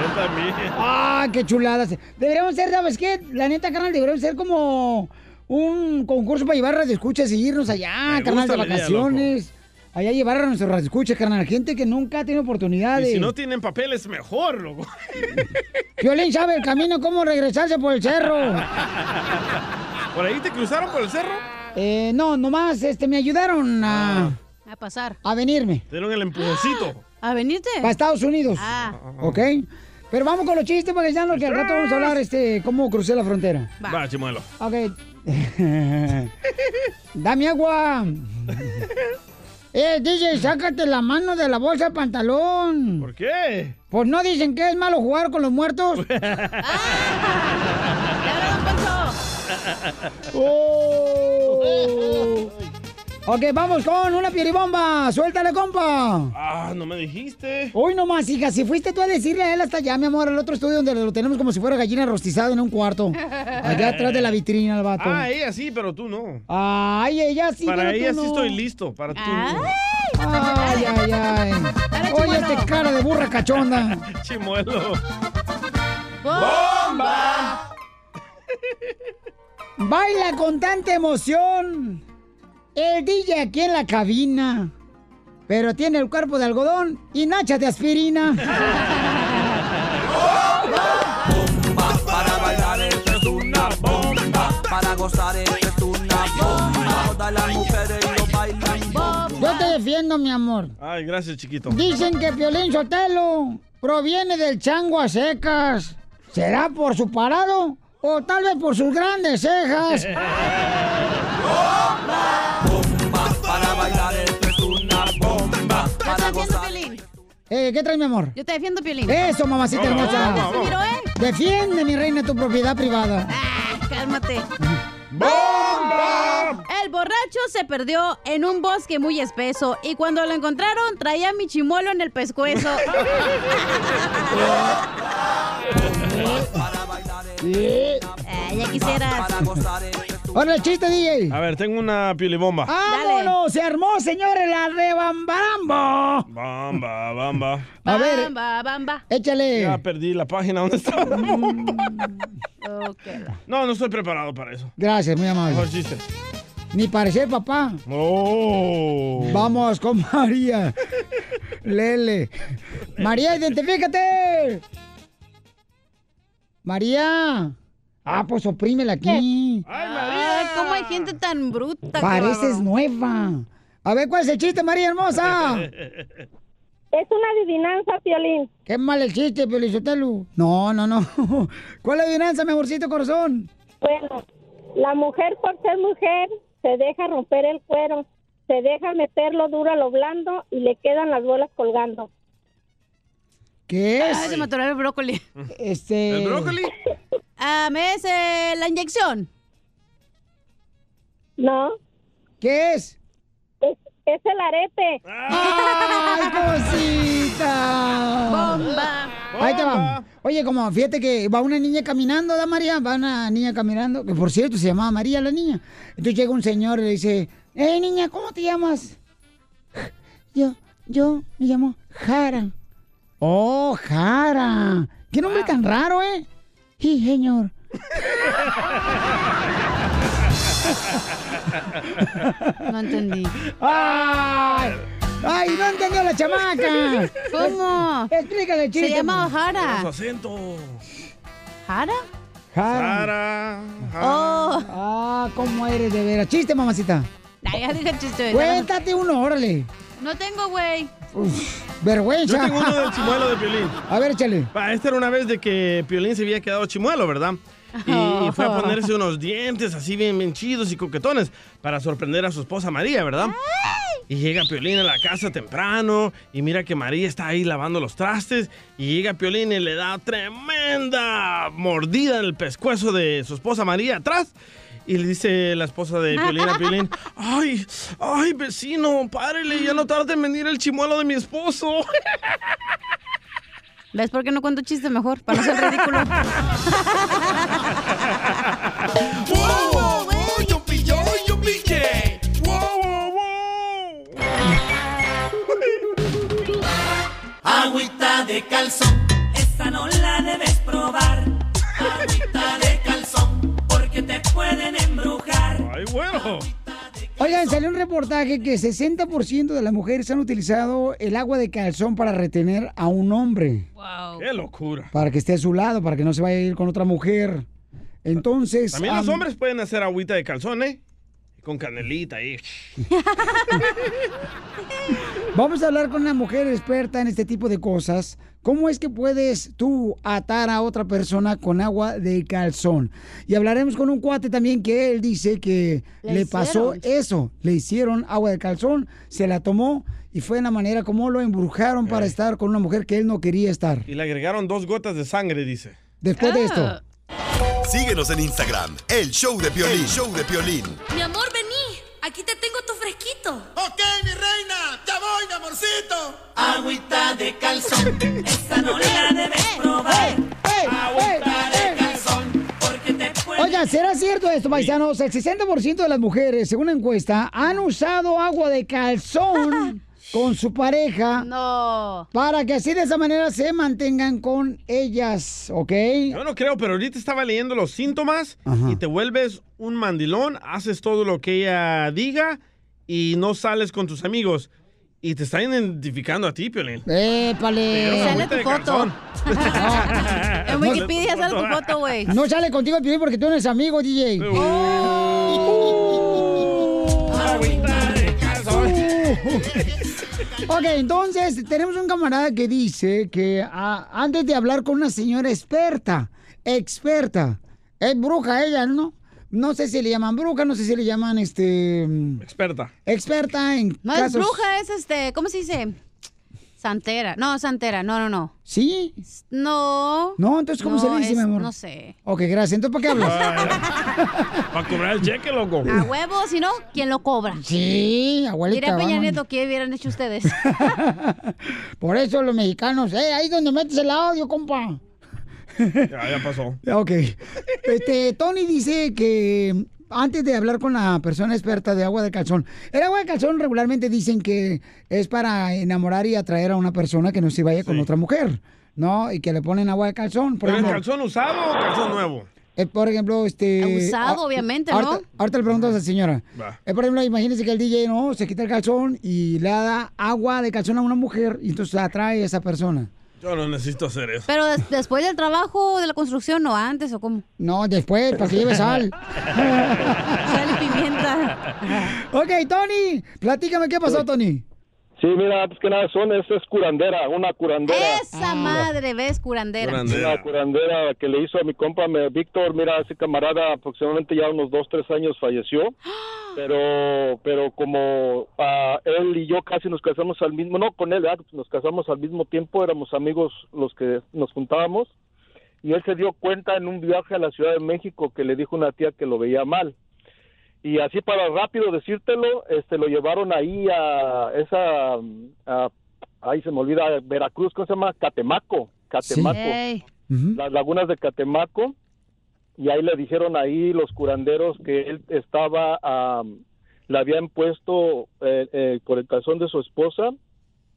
Yo también. ¡Ah, qué chuladas! Deberíamos ser, ¿sabes qué? La neta, carnal, deberíamos ser como un concurso para llevar a escuchas y irnos allá, Me carnal, de vacaciones. Allá llevar a nuestros escuchas, carnal. Gente que nunca ha tenido oportunidad Y de... si no tienen papeles, mejor, loco. Violín sabe el camino, cómo regresarse por el cerro. ¿Por ahí te cruzaron por el cerro? Eh, no, nomás este, me ayudaron a, A pasar. a venirme. Te dieron el empujoncito. ¿A venirte? Para Estados Unidos. Ah. ¿Ok? Pero vamos con los chistes, porque ya no, que al rato vamos a hablar este, cómo crucé la frontera. Va, Chimuelo. Ok. Dame agua. Eh, DJ, sácate la mano de la bolsa pantalón. ¿Por qué? Pues no dicen que es malo jugar con los muertos. Oh. Ok, vamos con una pieribomba. Suéltale, compa. Ah, no me dijiste. Hoy nomás, hija, si fuiste tú a decirle a él hasta allá, mi amor, al otro estudio donde lo tenemos como si fuera gallina rostizada en un cuarto. Allá atrás de la vitrina, el vato. Ah, ella sí, pero tú no. Ay, ella sí. Para pero tú ella sí estoy listo, para tú no. Ay, ay, ay. Oye, este cara de burra cachonda. Chimuelo. ¡Bomba! Baila con tanta emoción. El DJ aquí en la cabina. Pero tiene el cuerpo de algodón y nachas de aspirina. Para bailar esto es una bomba. Para gozar esto es una bomba. Todas las mujeres lo bailan bomba. Yo te defiendo, mi amor. Ay, gracias, chiquito. Dicen que Piolín Sotelo proviene del chango a secas. ¿Será por su parado? O tal vez por sus grandes cejas. Para bailar esto es una bomba. Yo te defiendo, Piolín. Eh, ¿Qué traes, mi amor? Yo te defiendo, Piolín. Eso, mamacita Vamos, hermosa. vamos, vamos. Miro, ¿eh? Defiende, mi reina, tu propiedad privada. Ah, cálmate. El borracho se perdió en un bosque muy espeso y cuando lo encontraron traía mi chimuelo en el pescuezo. Eh, ya quisieras. Ahora el chiste, DJ. A ver, tengo una piolibomba. ¡Vámonos! Se armó, señores, la rebambarambo. Bamba, bamba. A ver, Bamba, bamba. échale. Ya perdí la página donde estaba. No, no estoy preparado para eso. Gracias, muy amable. Mejor chiste. Ni parecer, papá. Oh. Vamos con María. Lele. María, identifícate. María. Ah, pues oprímela aquí. Ay, ¿cómo hay gente tan bruta? Pareces nueva. A ver, ¿cuál es el chiste, María hermosa? Es una adivinanza, Piolín. Qué mal el chiste, Pelizotelo. No, no, no. ¿Cuál es la adivinanza, mi amorcito corazón? Bueno, la mujer por ser mujer se deja romper el cuero, se deja meter lo duro a lo blando y le quedan las bolas colgando. ¿Qué es? Ay, se me atoró el brócoli. Este. ¿El brócoli? Ah, ¿me es eh, la inyección? No. ¿Qué es? Es, es el arete. ¡Ay, cosita! ¡Bomba! Ahí te va. Oye, como fíjate que va una niña caminando, ¿da María? Va una niña caminando, que por cierto se llamaba María la niña. Entonces llega un señor y le dice, hey niña, ¿cómo te llamas? Yo, yo me llamo Jara. Oh, Jara. Qué nombre tan raro, ¿eh? Sí, señor. No entendí. ¡Ay! ¡Ay, no entendió la chamaca! ¿Cómo? Explícale el chiste. Se llama Jara. Su acento. ¿Jara? Sara. Oh. Ah, ¿cómo eres de veras? Chiste, mamacita. Ay, ya dije el chiste. Cuéntate uno, órale. No tengo, güey. Vergüenza. Yo tengo uno del chimuelo de Piolín. A ver, échale. Esta era una vez de que Piolín se había quedado chimuelo, ¿verdad? Y, y fue a ponerse unos dientes así bien, bien chidos y coquetones para sorprender a su esposa María, ¿verdad? Y llega Piolín a la casa temprano y mira que María está ahí lavando los trastes y llega Piolín y le da tremenda mordida en el pescuezo de su esposa María atrás. Y le dice la esposa de Piolín a Piolín, ay, ay, vecino, párele, ya no tarde en venir el chimuelo de mi esposo. ¿Ves por qué no cuento chiste mejor? Para no ser ridículo. ¡Wow, wow, wow! ¡Yupi, yo, che! ¡Wow, wow, wow! Agüita de calzón, esa no la debes probar. Agüita pueden embrujar. ¡Ay, bueno! Oigan, salió un reportaje que 60% de las mujeres han utilizado el agua de calzón para retener a un hombre. ¡Qué locura! Para que esté a su lado, para que no se vaya a ir con otra mujer. Entonces. También los am, hombres pueden hacer agüita de calzón, ¿eh? Con canelita ahí. Vamos a hablar con una mujer experta en este tipo de cosas. ¿Cómo es que puedes tú atar a otra persona con agua de calzón? Y hablaremos con un cuate también que él dice que Le le, pasó eso. Le hicieron agua de calzón, se la tomó y fue la manera como lo embrujaron para estar con una mujer que él no quería estar. Y le agregaron dos gotas de sangre, dice. Después de Ah. esto. Síguenos en Instagram, el show de Piolín. El show de Piolín. Mi amor, vení. Aquí te tengo tu fresquito. Ok, mi reina, ya voy, mi amorcito. Agüita de calzón, esa no la debes probar. Agüita de calzón, porque te puede... Oiga, ¿será cierto esto, paisanos? El 60% de las mujeres, según una encuesta, han usado agua de calzón con su pareja No. para que así de esa manera se mantengan con ellas, ¿ok? Yo no creo, pero ahorita estaba leyendo los síntomas Ajá. y te vuelves un mandilón, haces todo lo que ella diga y no sales con tus amigos. Y te están identificando a ti, Piolín. ¡Épale! Sale tu foto. calzón. En Wikipedia sale tu foto, güey. No sale contigo, Piolín, porque tú no eres amigo, DJ. Agüita Ok, entonces tenemos un camarada que dice que ah, antes de hablar con una señora experta, experta, es bruja ella, ¿no? No sé si le llaman bruja, no sé si le llaman este Experta. experta en No es casos- bruja, es este, ¿cómo se dice? Santera. No, Santera. No, no, no. ¿Sí? No. No, entonces, ¿cómo se le dice, es- mi amor? No sé. Ok, gracias. Entonces, ¿para qué hablas? Para cobrar el cheque, loco. A huevo, si no, ¿quién lo cobra? Sí, abuelita. Diré Peña. Nieto que hubieran hecho ustedes. Por eso los mexicanos, eh, ahí donde metes el audio, compa. Ya, ya pasó. Ok. Este, Tony dice que antes de hablar con la persona experta de agua de calzón, el agua de calzón regularmente dicen que es para enamorar y atraer a una persona que no se vaya con otra mujer, ¿no? Y que le ponen agua de calzón. Por ¿Pero ejemplo, calzón usado o calzón nuevo? eh, por ejemplo, este... Usado, ah, obviamente, ¿no? ahorita, ahorita le pregunto a esa señora. Va. Eh, por ejemplo, imagínese que el DJ, ¿no? Se quita el calzón y le da agua de calzón a una mujer y entonces atrae a esa persona. Yo no necesito hacer eso. Pero des- después del trabajo de la construcción, ¿o antes o cómo? No, después, para que lleve sal. Sal y pimienta. ok, Tony, platícame qué pasó, Tony. Sí, mira, pues que nada, son, es, es curandera, una curandera. Esa madre, ¿ves? Curandera. Una curandera que le hizo a mi compa me- Víctor, mira, ese camarada aproximadamente ya unos dos, tres años falleció, pero pero como ah, él y yo casi nos casamos al mismo, no con él, ¿verdad? nos casamos al mismo tiempo, éramos amigos los que nos juntábamos, y él se dio cuenta en un viaje a la Ciudad de México que le dijo una tía que lo veía mal. Y así para rápido decírtelo, este lo llevaron ahí a esa, a- ahí se me olvida, Veracruz, ¿cómo se llama? Catemaco, Catemaco las lagunas de Catemaco y ahí le dijeron ahí los curanderos que él estaba am, le habían puesto eh, eh, por el calzón de su esposa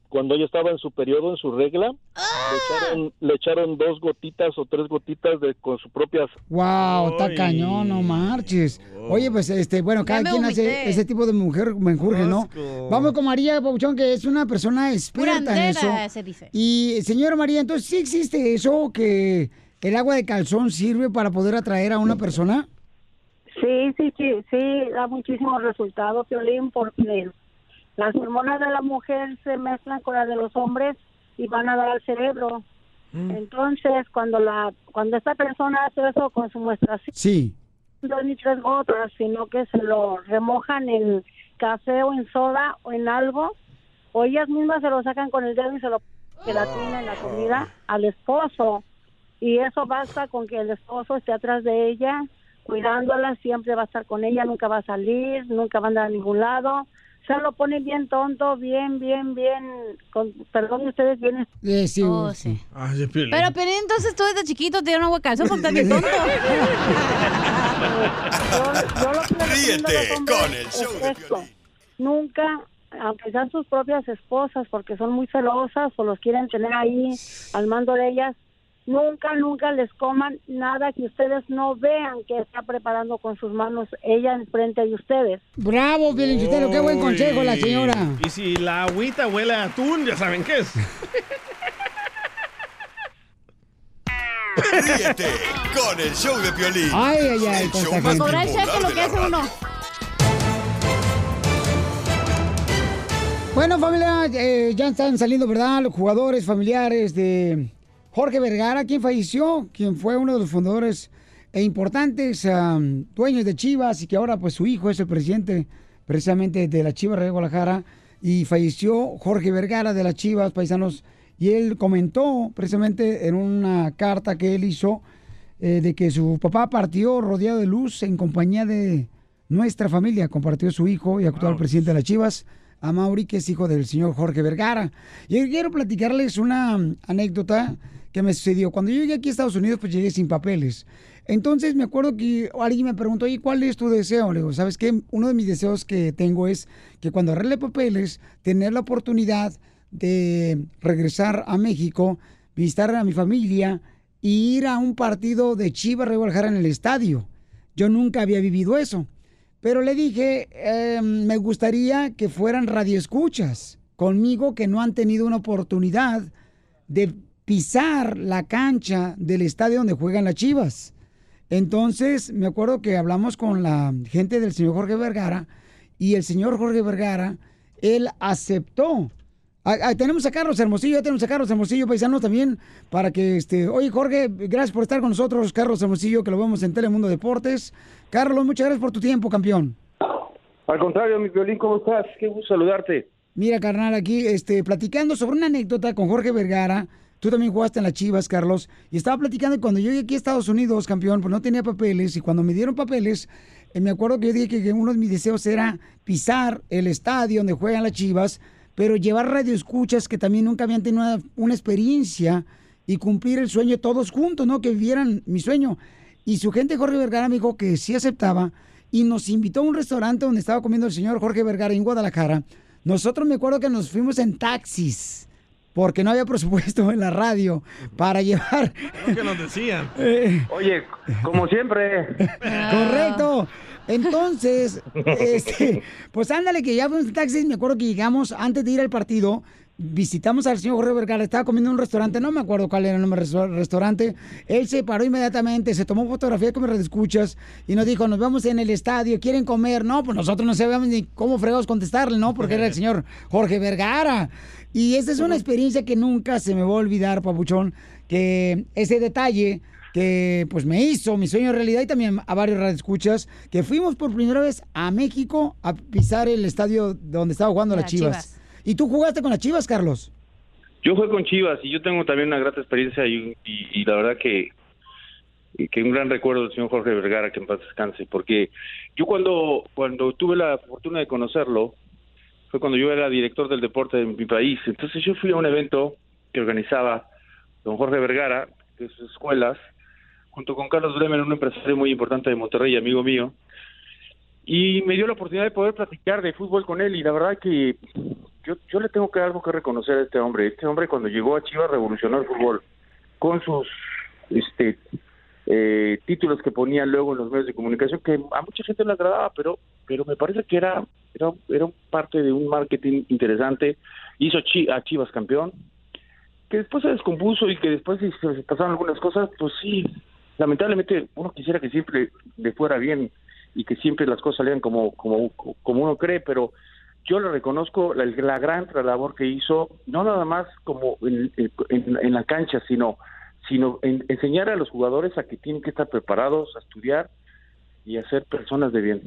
cuando ella estaba en su periodo en su regla le echaron le echaron dos gotitas o tres gotitas de con su propia Wow, está cañón, no marches. Oye, pues, este, bueno, cada quien hace ese tipo de mujer menjurje, ¿no? Vamos con María Pauchón, que es una persona experta en eso. Curandera, se dice. Y, señora María, entonces, ¿sí existe eso que el agua de calzón sirve para poder atraer a una persona? Sí, sí, sí, sí, da muchísimos resultados, Piolín, porque las hormonas de la mujer se mezclan con las de los hombres y van a dar al cerebro. Entonces, cuando la cuando esta persona hace eso con su muestración, Sí. no ni tres gotas, sino que se lo remojan en café o en soda o en algo, o ellas mismas se lo sacan con el dedo y se lo gelatina en la comida al esposo. Y eso basta con que el esposo esté atrás de ella, cuidándola, siempre va a estar con ella, nunca va a salir, nunca va a andar a ningún lado. Se lo ponen bien tonto, bien, bien, bien, con, perdón ustedes, bien Eh, sí, Oh, sí. sí. Piolín. Pero, pero entonces tú desde chiquito te dieron agua calzón porque estás bien tonto. Yo, yo lo que Ríete con el show es de esto. Nunca, aunque sean sus propias esposas, porque son muy celosas o los quieren tener ahí al mando de ellas, nunca, nunca les coman nada que ustedes no vean que está preparando con sus manos ella enfrente de ustedes. Bravo, Pielichotelo, qué buen consejo la señora. Y si la agüita huele a atún, ya saben qué es. Ríete con el show de Piolín. Ay, ay, ay, El show más cheque lo que hace uno. Bueno, familia, eh, ya están saliendo, ¿verdad? Los jugadores familiares de Jorge Vergara, quien falleció, quien fue uno de los fundadores e importantes am, dueños de Chivas y que ahora pues su hijo es el presidente precisamente de la Chivas de Guadalajara. Y falleció Jorge Vergara de las Chivas, paisanos, y él comentó precisamente en una carta que él hizo eh, de que su papá partió rodeado de luz en compañía de nuestra familia, compartió su hijo y actual presidente de las Chivas, a Mauri, que es hijo del señor Jorge Vergara. Y quiero platicarles una mm, anécdota que me sucedió. Cuando yo llegué aquí a Estados Unidos, pues llegué sin papeles. Entonces me acuerdo que alguien me preguntó, oye, ¿cuál es tu deseo? Le digo, ¿sabes qué? Uno de mis deseos que tengo es que cuando arregle papeles, tener la oportunidad de regresar a México, visitar a mi familia y ir a un partido de Chivas Guadalajara en el estadio. Yo nunca había vivido eso. Pero le dije, eh, me gustaría que fueran radioescuchas conmigo que no han tenido una oportunidad de pisar la cancha del estadio donde juegan las Chivas. Entonces, me acuerdo que hablamos con la gente del señor Jorge Vergara y el señor Jorge Vergara, él aceptó. Tenemos a Carlos Hermosillo, ya tenemos a Carlos Hermosillo, paisano también, para que, este, oye Jorge, gracias por estar con nosotros, Carlos Hermosillo, que lo vemos en Telemundo Deportes. Carlos, muchas gracias por tu tiempo, campeón. Al contrario, mi violín, ¿cómo estás? Qué gusto saludarte. Mira, carnal, aquí este, platicando sobre una anécdota con Jorge Vergara. Tú también jugaste en las Chivas, Carlos. Y estaba platicando y cuando yo llegué aquí a Estados Unidos, campeón, pues no tenía papeles. Y cuando me dieron papeles, eh, me acuerdo que yo dije que, uno de mis deseos era pisar el estadio donde juegan las Chivas, pero llevar radioescuchas que también nunca habían tenido una, una experiencia y cumplir el sueño todos juntos, ¿no? Que vivieran mi sueño. Y su gente, Jorge Vergara, me dijo que sí aceptaba y nos invitó a un restaurante donde estaba comiendo el señor Jorge Vergara en Guadalajara. Nosotros me acuerdo que nos fuimos en taxis porque no había presupuesto en la radio para llevar. Lo que nos decían. Oye, como siempre. Correcto. Entonces, este, pues ándale que ya fuimos en taxis, me acuerdo que llegamos antes de ir al partido, visitamos al señor Jorge Vergara, estaba comiendo en un restaurante, no me acuerdo cuál era el nombre del restaurante, él se paró inmediatamente, se tomó fotografía con mis escuchas y nos dijo, nos vemos en el estadio, ¿quieren comer? No, pues nosotros no sabíamos ni cómo fregados contestarle, ¿no? Porque era el señor Jorge Vergara. Y esta es una experiencia que nunca se me va a olvidar, Papuchón, que ese detalle que pues me hizo mi sueño realidad y también a varios radioescuchas que fuimos por primera vez a México a pisar el estadio donde estaba jugando las Las Chivas. Chivas. ¿Y tú jugaste con las Chivas, Carlos? Yo jugué con Chivas y yo tengo también una grata experiencia y, y- y la verdad que, que un gran recuerdo del señor Jorge Vergara, que en paz descanse, porque yo cuando, cuando tuve la fortuna de conocerlo, fue cuando yo era director del deporte de mi país. Entonces yo fui a un evento que organizaba don Jorge Vergara, de sus escuelas, junto con Carlos Bremer, un empresario muy importante de Monterrey, amigo mío, y me dio la oportunidad de poder platicar de fútbol con él y la verdad que yo, yo le tengo que algo que reconocer a este hombre. Este hombre cuando llegó a Chivas revolucionó el fútbol con sus este eh, títulos que ponía luego en los medios de comunicación que a mucha gente le agradaba, pero pero me parece que era era, era parte de un marketing interesante. Hizo a Chivas campeón, que después se descompuso y que después se, se pasaron algunas cosas, pues sí, lamentablemente uno quisiera que siempre le fuera bien y que siempre las cosas salieran como, como, como uno cree, pero yo le reconozco la, gran labor que hizo, no nada más como en- en la cancha, sino, sino en enseñar a los jugadores a que tienen que estar preparados, a estudiar y a ser personas de bien.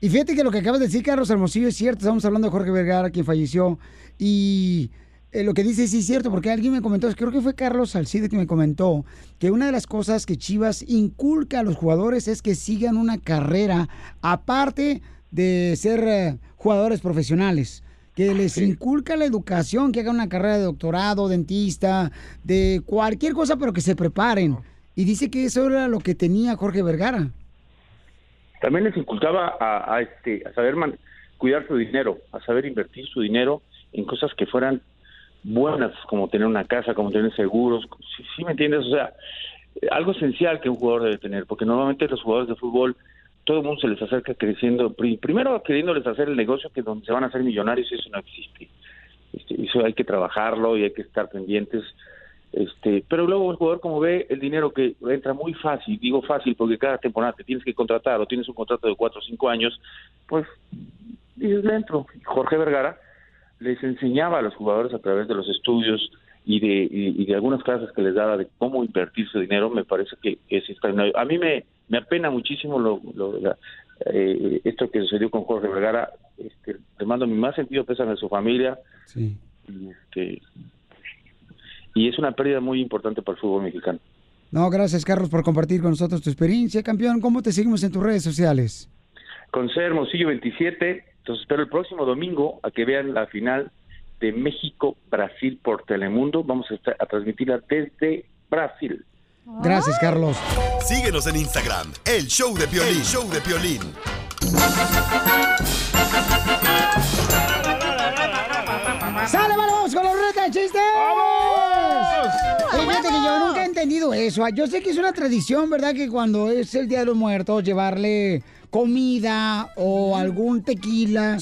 Y fíjate que lo que acabas de decir, Carlos Hermosillo, es cierto. Estamos hablando de Jorge Vergara, quien falleció. Y eh, lo que dice sí es cierto, porque alguien me comentó, creo que fue Carlos Salcide que me comentó, que una de las cosas que Chivas inculca a los jugadores es que sigan una carrera, aparte de ser eh, jugadores profesionales. Que les inculca la educación, que hagan una carrera de doctorado, dentista, de cualquier cosa, pero que se preparen. Y dice que eso era lo que tenía Jorge Vergara. también les inculcaba a, a, este a saber man- cuidar su dinero, a saber invertir su dinero en cosas que fueran buenas, como tener una casa, como tener seguros, sí, sí me entiendes, o sea, algo esencial que un jugador debe tener, porque normalmente los jugadores de fútbol todo el mundo se les acerca creciendo, pri- primero queriéndoles hacer el negocio que donde se van a hacer millonarios eso no existe. Este, eso hay que trabajarlo y hay que estar pendientes. Este, pero luego el jugador como ve el dinero que entra muy fácil, digo fácil porque cada temporada te tienes que contratar o tienes un contrato de cuatro o cinco años, pues dices le entro. Jorge Vergara les enseñaba a los jugadores a través de los estudios y de, y, y de algunas clases que les daba de cómo invertir su dinero, me parece que es extraordinario. A mí me, me apena muchísimo lo, lo- la- eh, esto que sucedió con Jorge Vergara. Este, le mando mi más sentido pésame a su familia. Sí. Y, este, y es una pérdida muy importante para el fútbol mexicano. No, gracias Carlos por compartir con nosotros tu experiencia, campeón. ¿Cómo te seguimos en tus redes sociales? Con C Hermosillo 27, entonces espero el próximo domingo a que vean la final de México-Brasil por Telemundo. Vamos a, estar- a transmitirla desde Brasil. Gracias, Carlos. Síguenos en Instagram, el show de Piolín. El show de Piolín. ¡Sale, vale, vamos con la ruleta de chistes! ¡Vamos! Fíjate que yo nunca he entendido eso. Yo sé que es una tradición, ¿verdad? Que cuando es el Día de los Muertos, llevarle comida o algún tequila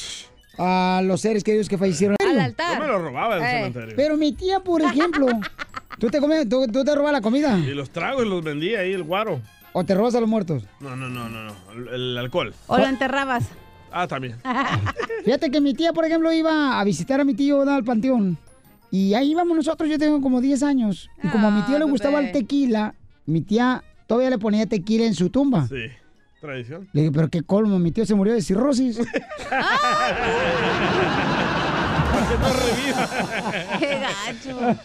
a los seres queridos que fallecieron. Yo me lo robaba del cementerio. Pero mi tía, por ejemplo, ¿tú te, comes, tú, tú te robas la comida? Y los tragos los vendía ahí, el guaro. ¿O te robas a los muertos? No, no, no, no, no. El, el alcohol. O lo enterrabas. Ah, también. Fíjate que mi tía, por ejemplo, iba a visitar a mi tío al panteón. Y ahí íbamos nosotros, yo tengo como 10 años. Y como a mi tío le gustaba el tequila, mi tía todavía le ponía tequila en su tumba. Sí. Tradición. Le dije, pero qué colmo, mi tío se murió de cirrosis. Para que no reviva. Qué gacho.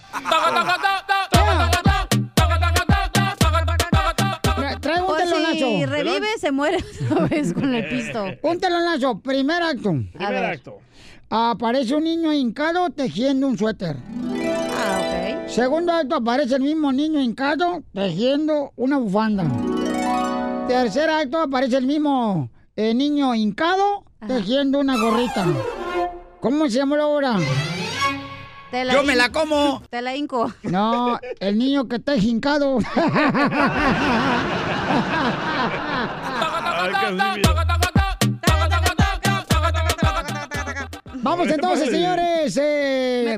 Tra- Traigo un telonazo. si revive, se muere otra vez con el pisto. Un telonazo. Primer acto. Primer acto. Aparece un niño hincado tejiendo un suéter. Ah, ok. Segundo acto aparece el mismo niño hincado tejiendo una bufanda. Tercer acto aparece el mismo eh, niño hincado tejiendo una gorrita. ¿Cómo se llama la obra? Te Yo me la como. Te la hinco. No, el niño que está hincado. Vamos entonces, señores. Eh,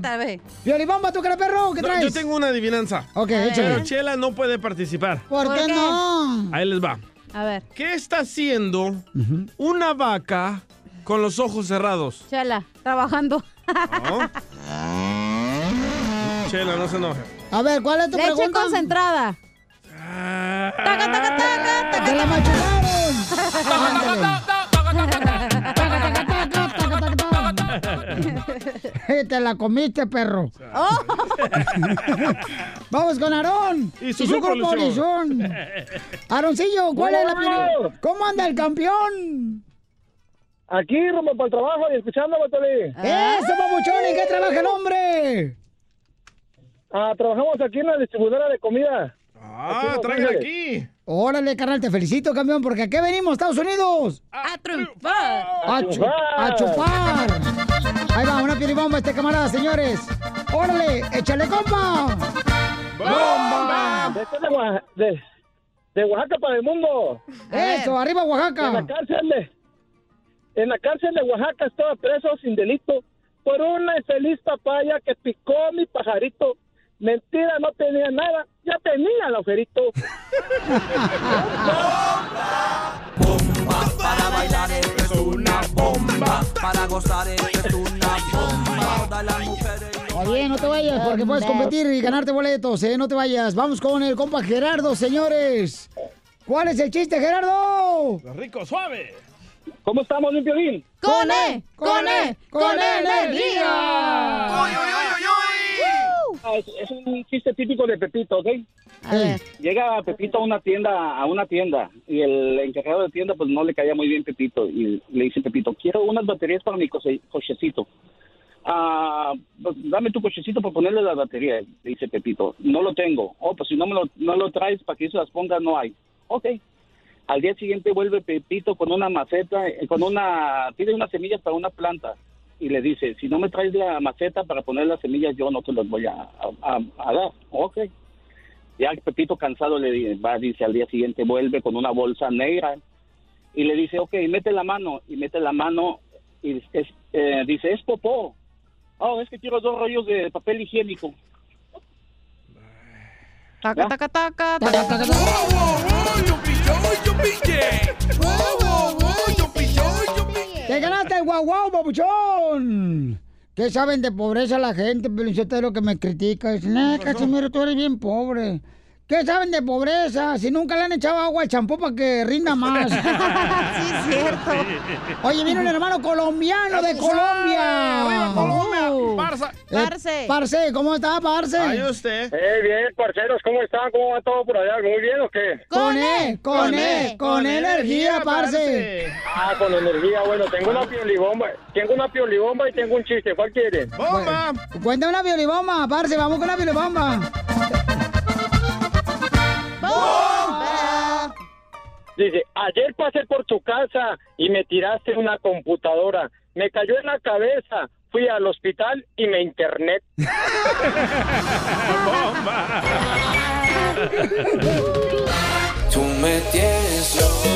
Violibomba, ¿tú cara perro? ¿Qué No, traes? yo tengo una adivinanza. Ok, échale. Pero Chela no puede participar. ¿Por, ¿Por qué, qué? no? Ahí les va. A ver, ¿Qué está haciendo una vaca con los ojos cerrados? Chela, trabajando. ¿No? Chela, no se enoje. A ver, ¿cuál es tu Leche pregunta? concentrada. Taca, taca, taca, taca. ¡Te la machucaron! Te la comiste, perro. Oh. Vamos con Aarón Y su grupo, grupo Luchón. Luchón. Aroncillo, ¿cuál es la ¿Cómo anda el campeón? Aquí, rumbo para el trabajo y escuchando, Batoli. ¡Eso, papuchón! ¿En qué trabaja el hombre? Ah, trabajamos aquí en la distribuidora de comida. Ah, traigan aquí. Órale, carnal, te felicito, campeón, porque aquí venimos, Estados Unidos. A triunfar. A, chu- a chupar. Ahí va, una piribomba este camarada, señores. Órale, échale compa. ¡Bomba! De, este de, de, de Oaxaca para el mundo. Eso, arriba Oaxaca. En la cárcel de, en la cárcel de Oaxaca estaba preso sin delito por una infeliz papaya que picó mi pajarito. Mentira, no tenía nada, ya tenía el agujerito. Para bailar esto es una bomba. Para gozar esto es una bomba. Todas las mujeres. Oye, no te vayas, porque puedes competir y ganarte boletos, ¿eh? No te vayas. Vamos con el compa Gerardo, señores. ¿Cuál es el chiste, Gerardo? Rico, suave. ¿Cómo estamos, mi Piolín? ¡Con E! ¡Con E! ¡Con energía! Ah, Es, es un chiste típico de Pepito, ¿ok? Llega Pepito a una tienda, a una tienda, y el encargado de tienda pues no le caía muy bien Pepito, y le dice Pepito, quiero unas baterías para mi coche- cochecito. Ah, pues, dame tu cochecito para ponerle la batería, le dice Pepito. No lo tengo. Oh, pues si no me lo, no lo traes para que se las ponga, no hay. Ok. Al día siguiente vuelve Pepito con una maceta, eh, con una, pide unas semillas para una planta y le dice, si no me traes la maceta para poner las semillas, yo no te las voy a, a- a dar. Ok. Ya Pepito cansado le di- va, dice, al día siguiente vuelve con una bolsa negra y le dice, ok, mete la mano, y mete la mano y es- eh, dice, es popó. Oh, es que quiero dos rollos de papel higiénico. Taca, taca, taca, taca, taca, ¡Te ganaste el guau guau, papuchón! ¿Qué saben de pobreza la gente, lo que me critica? Dicen, eh, Casimiro, tú eres bien pobre. ¿Qué saben de pobreza? Si nunca le han echado agua al champú para que rinda más. sí, es cierto. Oye, viene un hermano colombiano de Colombia. Uh. ¡Parsa! Eh, Parce, ¿cómo está, Parce? Ay, usted. Eh, bien, parceros, ¿cómo están? ¿Cómo va todo por allá? ¿Muy bien o qué? Con E, con E, con energía, parce. Ah, con energía, bueno, tengo una piolibomba, tengo una piolibomba y tengo un chiste, ¿cuál quieren? ¡Bomba! Cuenta una violibomba, parce, vamos con una violibomba. Dice, ayer pasé por tu casa y me tiraste una computadora, me cayó en la cabeza, fui al hospital y me interné. Tú me tienes loco.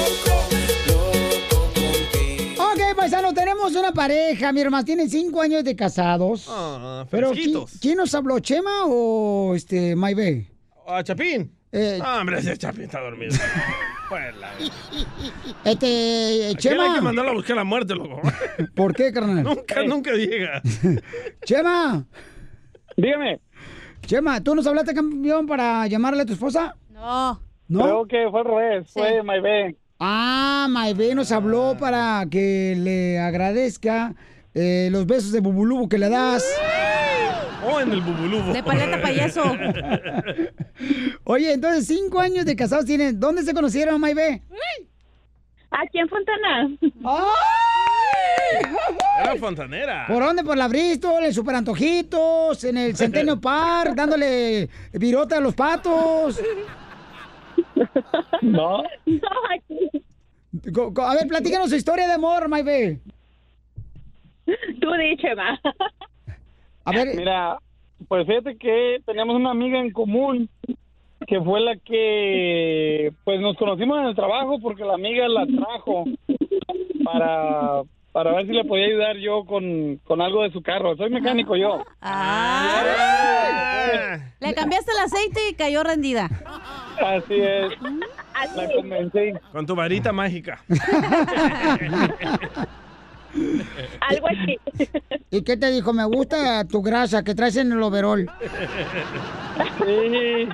Ok, paisano, tenemos una pareja, mi hermano, tienen cinco años de casados. Ah, Pero. ¿quién, quién nos habló, Chema o este, Maybe? ¿A Chapín? Eh, Ah, hombre, ese Chapín está dormido. Fuera. Este, Aquel hay que Chema. mandarlo a buscar la muerte, loco. ¿Por qué, carnal? Nunca, nunca llega. Chema. Dígame. Chema, ¿tú nos hablaste, campeón, para llamarle a tu esposa? No. ¿No? Creo que fue al revés, fue Maybe. Ah, Maybe nos habló para que le agradezca eh, los besos de bubulubo que le das. O en el bubulubo. De paleta payaso. Oye, entonces cinco años de casados tienen. ¿Dónde se conocieron, Maybe? Aquí en Fontana. Era fontanera. ¿Por dónde? Por la Bristol, en Super Antojitos, en el Centennial Park, dándole virota a los patos. No. No, aquí. A ver, platícanos su historia de amor, Maybe. Tú diche, ma. A ver. Mira, pues fíjate que teníamos una amiga en común que fue la que, pues nos conocimos en el trabajo porque la amiga la trajo para, para ver si le podía ayudar yo con, con algo de su carro. Soy mecánico yo. Le cambiaste el aceite y cayó rendida. Así es. La convencí. Con tu varita mágica. Algo así. ¿Y qué te dijo? Me gusta tu grasa que traes en el overol. Sí.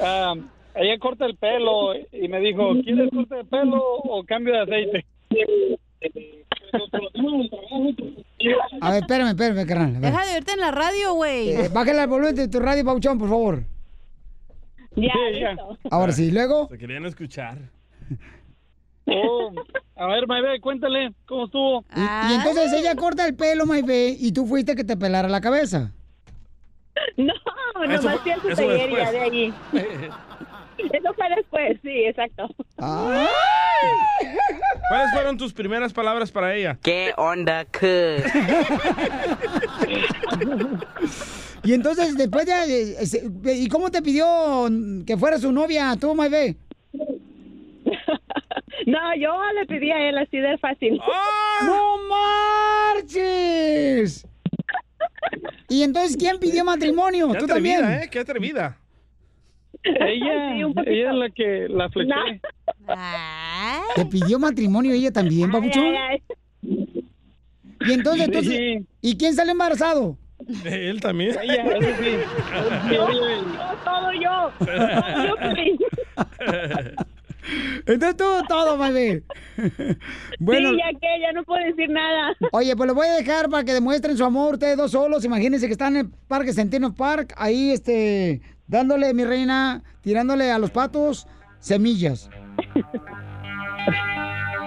Ah, ella corta el pelo y me dijo, ¿quieres corte de pelo o cambio de aceite? A ver, espérame, espérame, carnal. Deja de verte en la radio, güey. Eh, bájale el volumen de tu radio, Pauchón, por favor. Ya, Sí, ya. Ahora sí, luego. Se querían escuchar. Oh, a ver, Maybe, cuéntale, ¿cómo estuvo? Y, y entonces ella corta el pelo, Maybe, y tú fuiste que te pelara la cabeza. No, Eso nomás fui a su eso taller y después. ya de allí. Eso fue después, sí, exacto. ¿Cuáles fueron tus primeras palabras para ella? ¿Qué onda, cuz? Y entonces, después de... ¿Y cómo te pidió que fuera su novia, tú, Maybe? No, yo le pedí a él así de fácil. ¡No marches! ¿Y entonces quién pidió matrimonio? Qué ¿Tú atrevida, también? ¿eh? Qué atrevida. Ella, Sí, ella es la que la fleché. ¿Te pidió matrimonio ella también, papuchón? Y entonces, entonces, Sí. ¿y quién sale embarazado? Él también. Ella, eso sí. Yo, yo, todo yo. Todo yo. Entonces todo, todo, Maybe. Bueno, Sí, ya que ya no puedo decir nada. oye, pues lo voy a dejar para que demuestren su amor ustedes dos solos. Imagínense que están en el Parque Centeno Park, ahí, este, dándole, mi reina, tirándole a los patos semillas.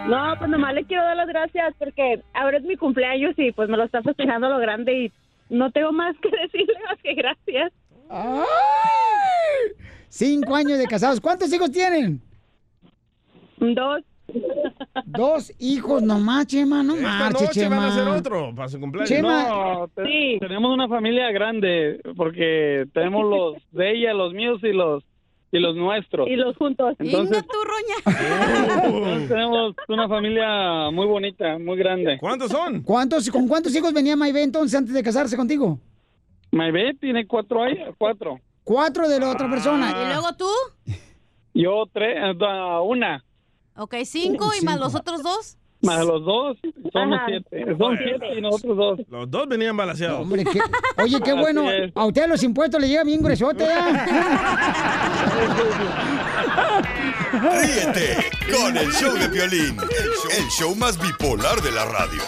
No, pues nomás le quiero dar las gracias porque ahora es mi cumpleaños y pues me lo está festejando a lo grande y no tengo más que decirle más que gracias. ¡Ay! Cinco años de casados. ¿Cuántos hijos tienen? Dos. Dos hijos nomás, Chema, no Esta marches, noche van a hacer Chema. otro para su cumpleaños. Chema. No, te- Sí. tenemos una familia grande porque tenemos los de ella, los míos y los y los nuestros. Y los juntos. Entonces, tenemos una familia muy bonita, muy grande. ¿Cuántos son? ¿Cuántos, ¿Con cuántos hijos venía Maybe entonces antes de casarse contigo? Maybe tiene cuatro años, cuatro. Cuatro de la otra ¿Y persona. luego tú? Yo tres, da- una. Ok, cinco y más los otros dos. Más los dos, somos Ajá. siete. Son siete y nosotros dos. Los dos venían balanceados. Hombre, qué- oye, qué Así bueno. es. A usted los impuestos le llega bien gruesote, ¿eh? Ríete con el show de violín, el show más bipolar de la radio.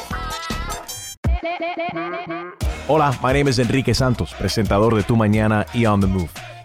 Hola, my name is Enrique Santos, presentador de Tu Mañana y On the Move.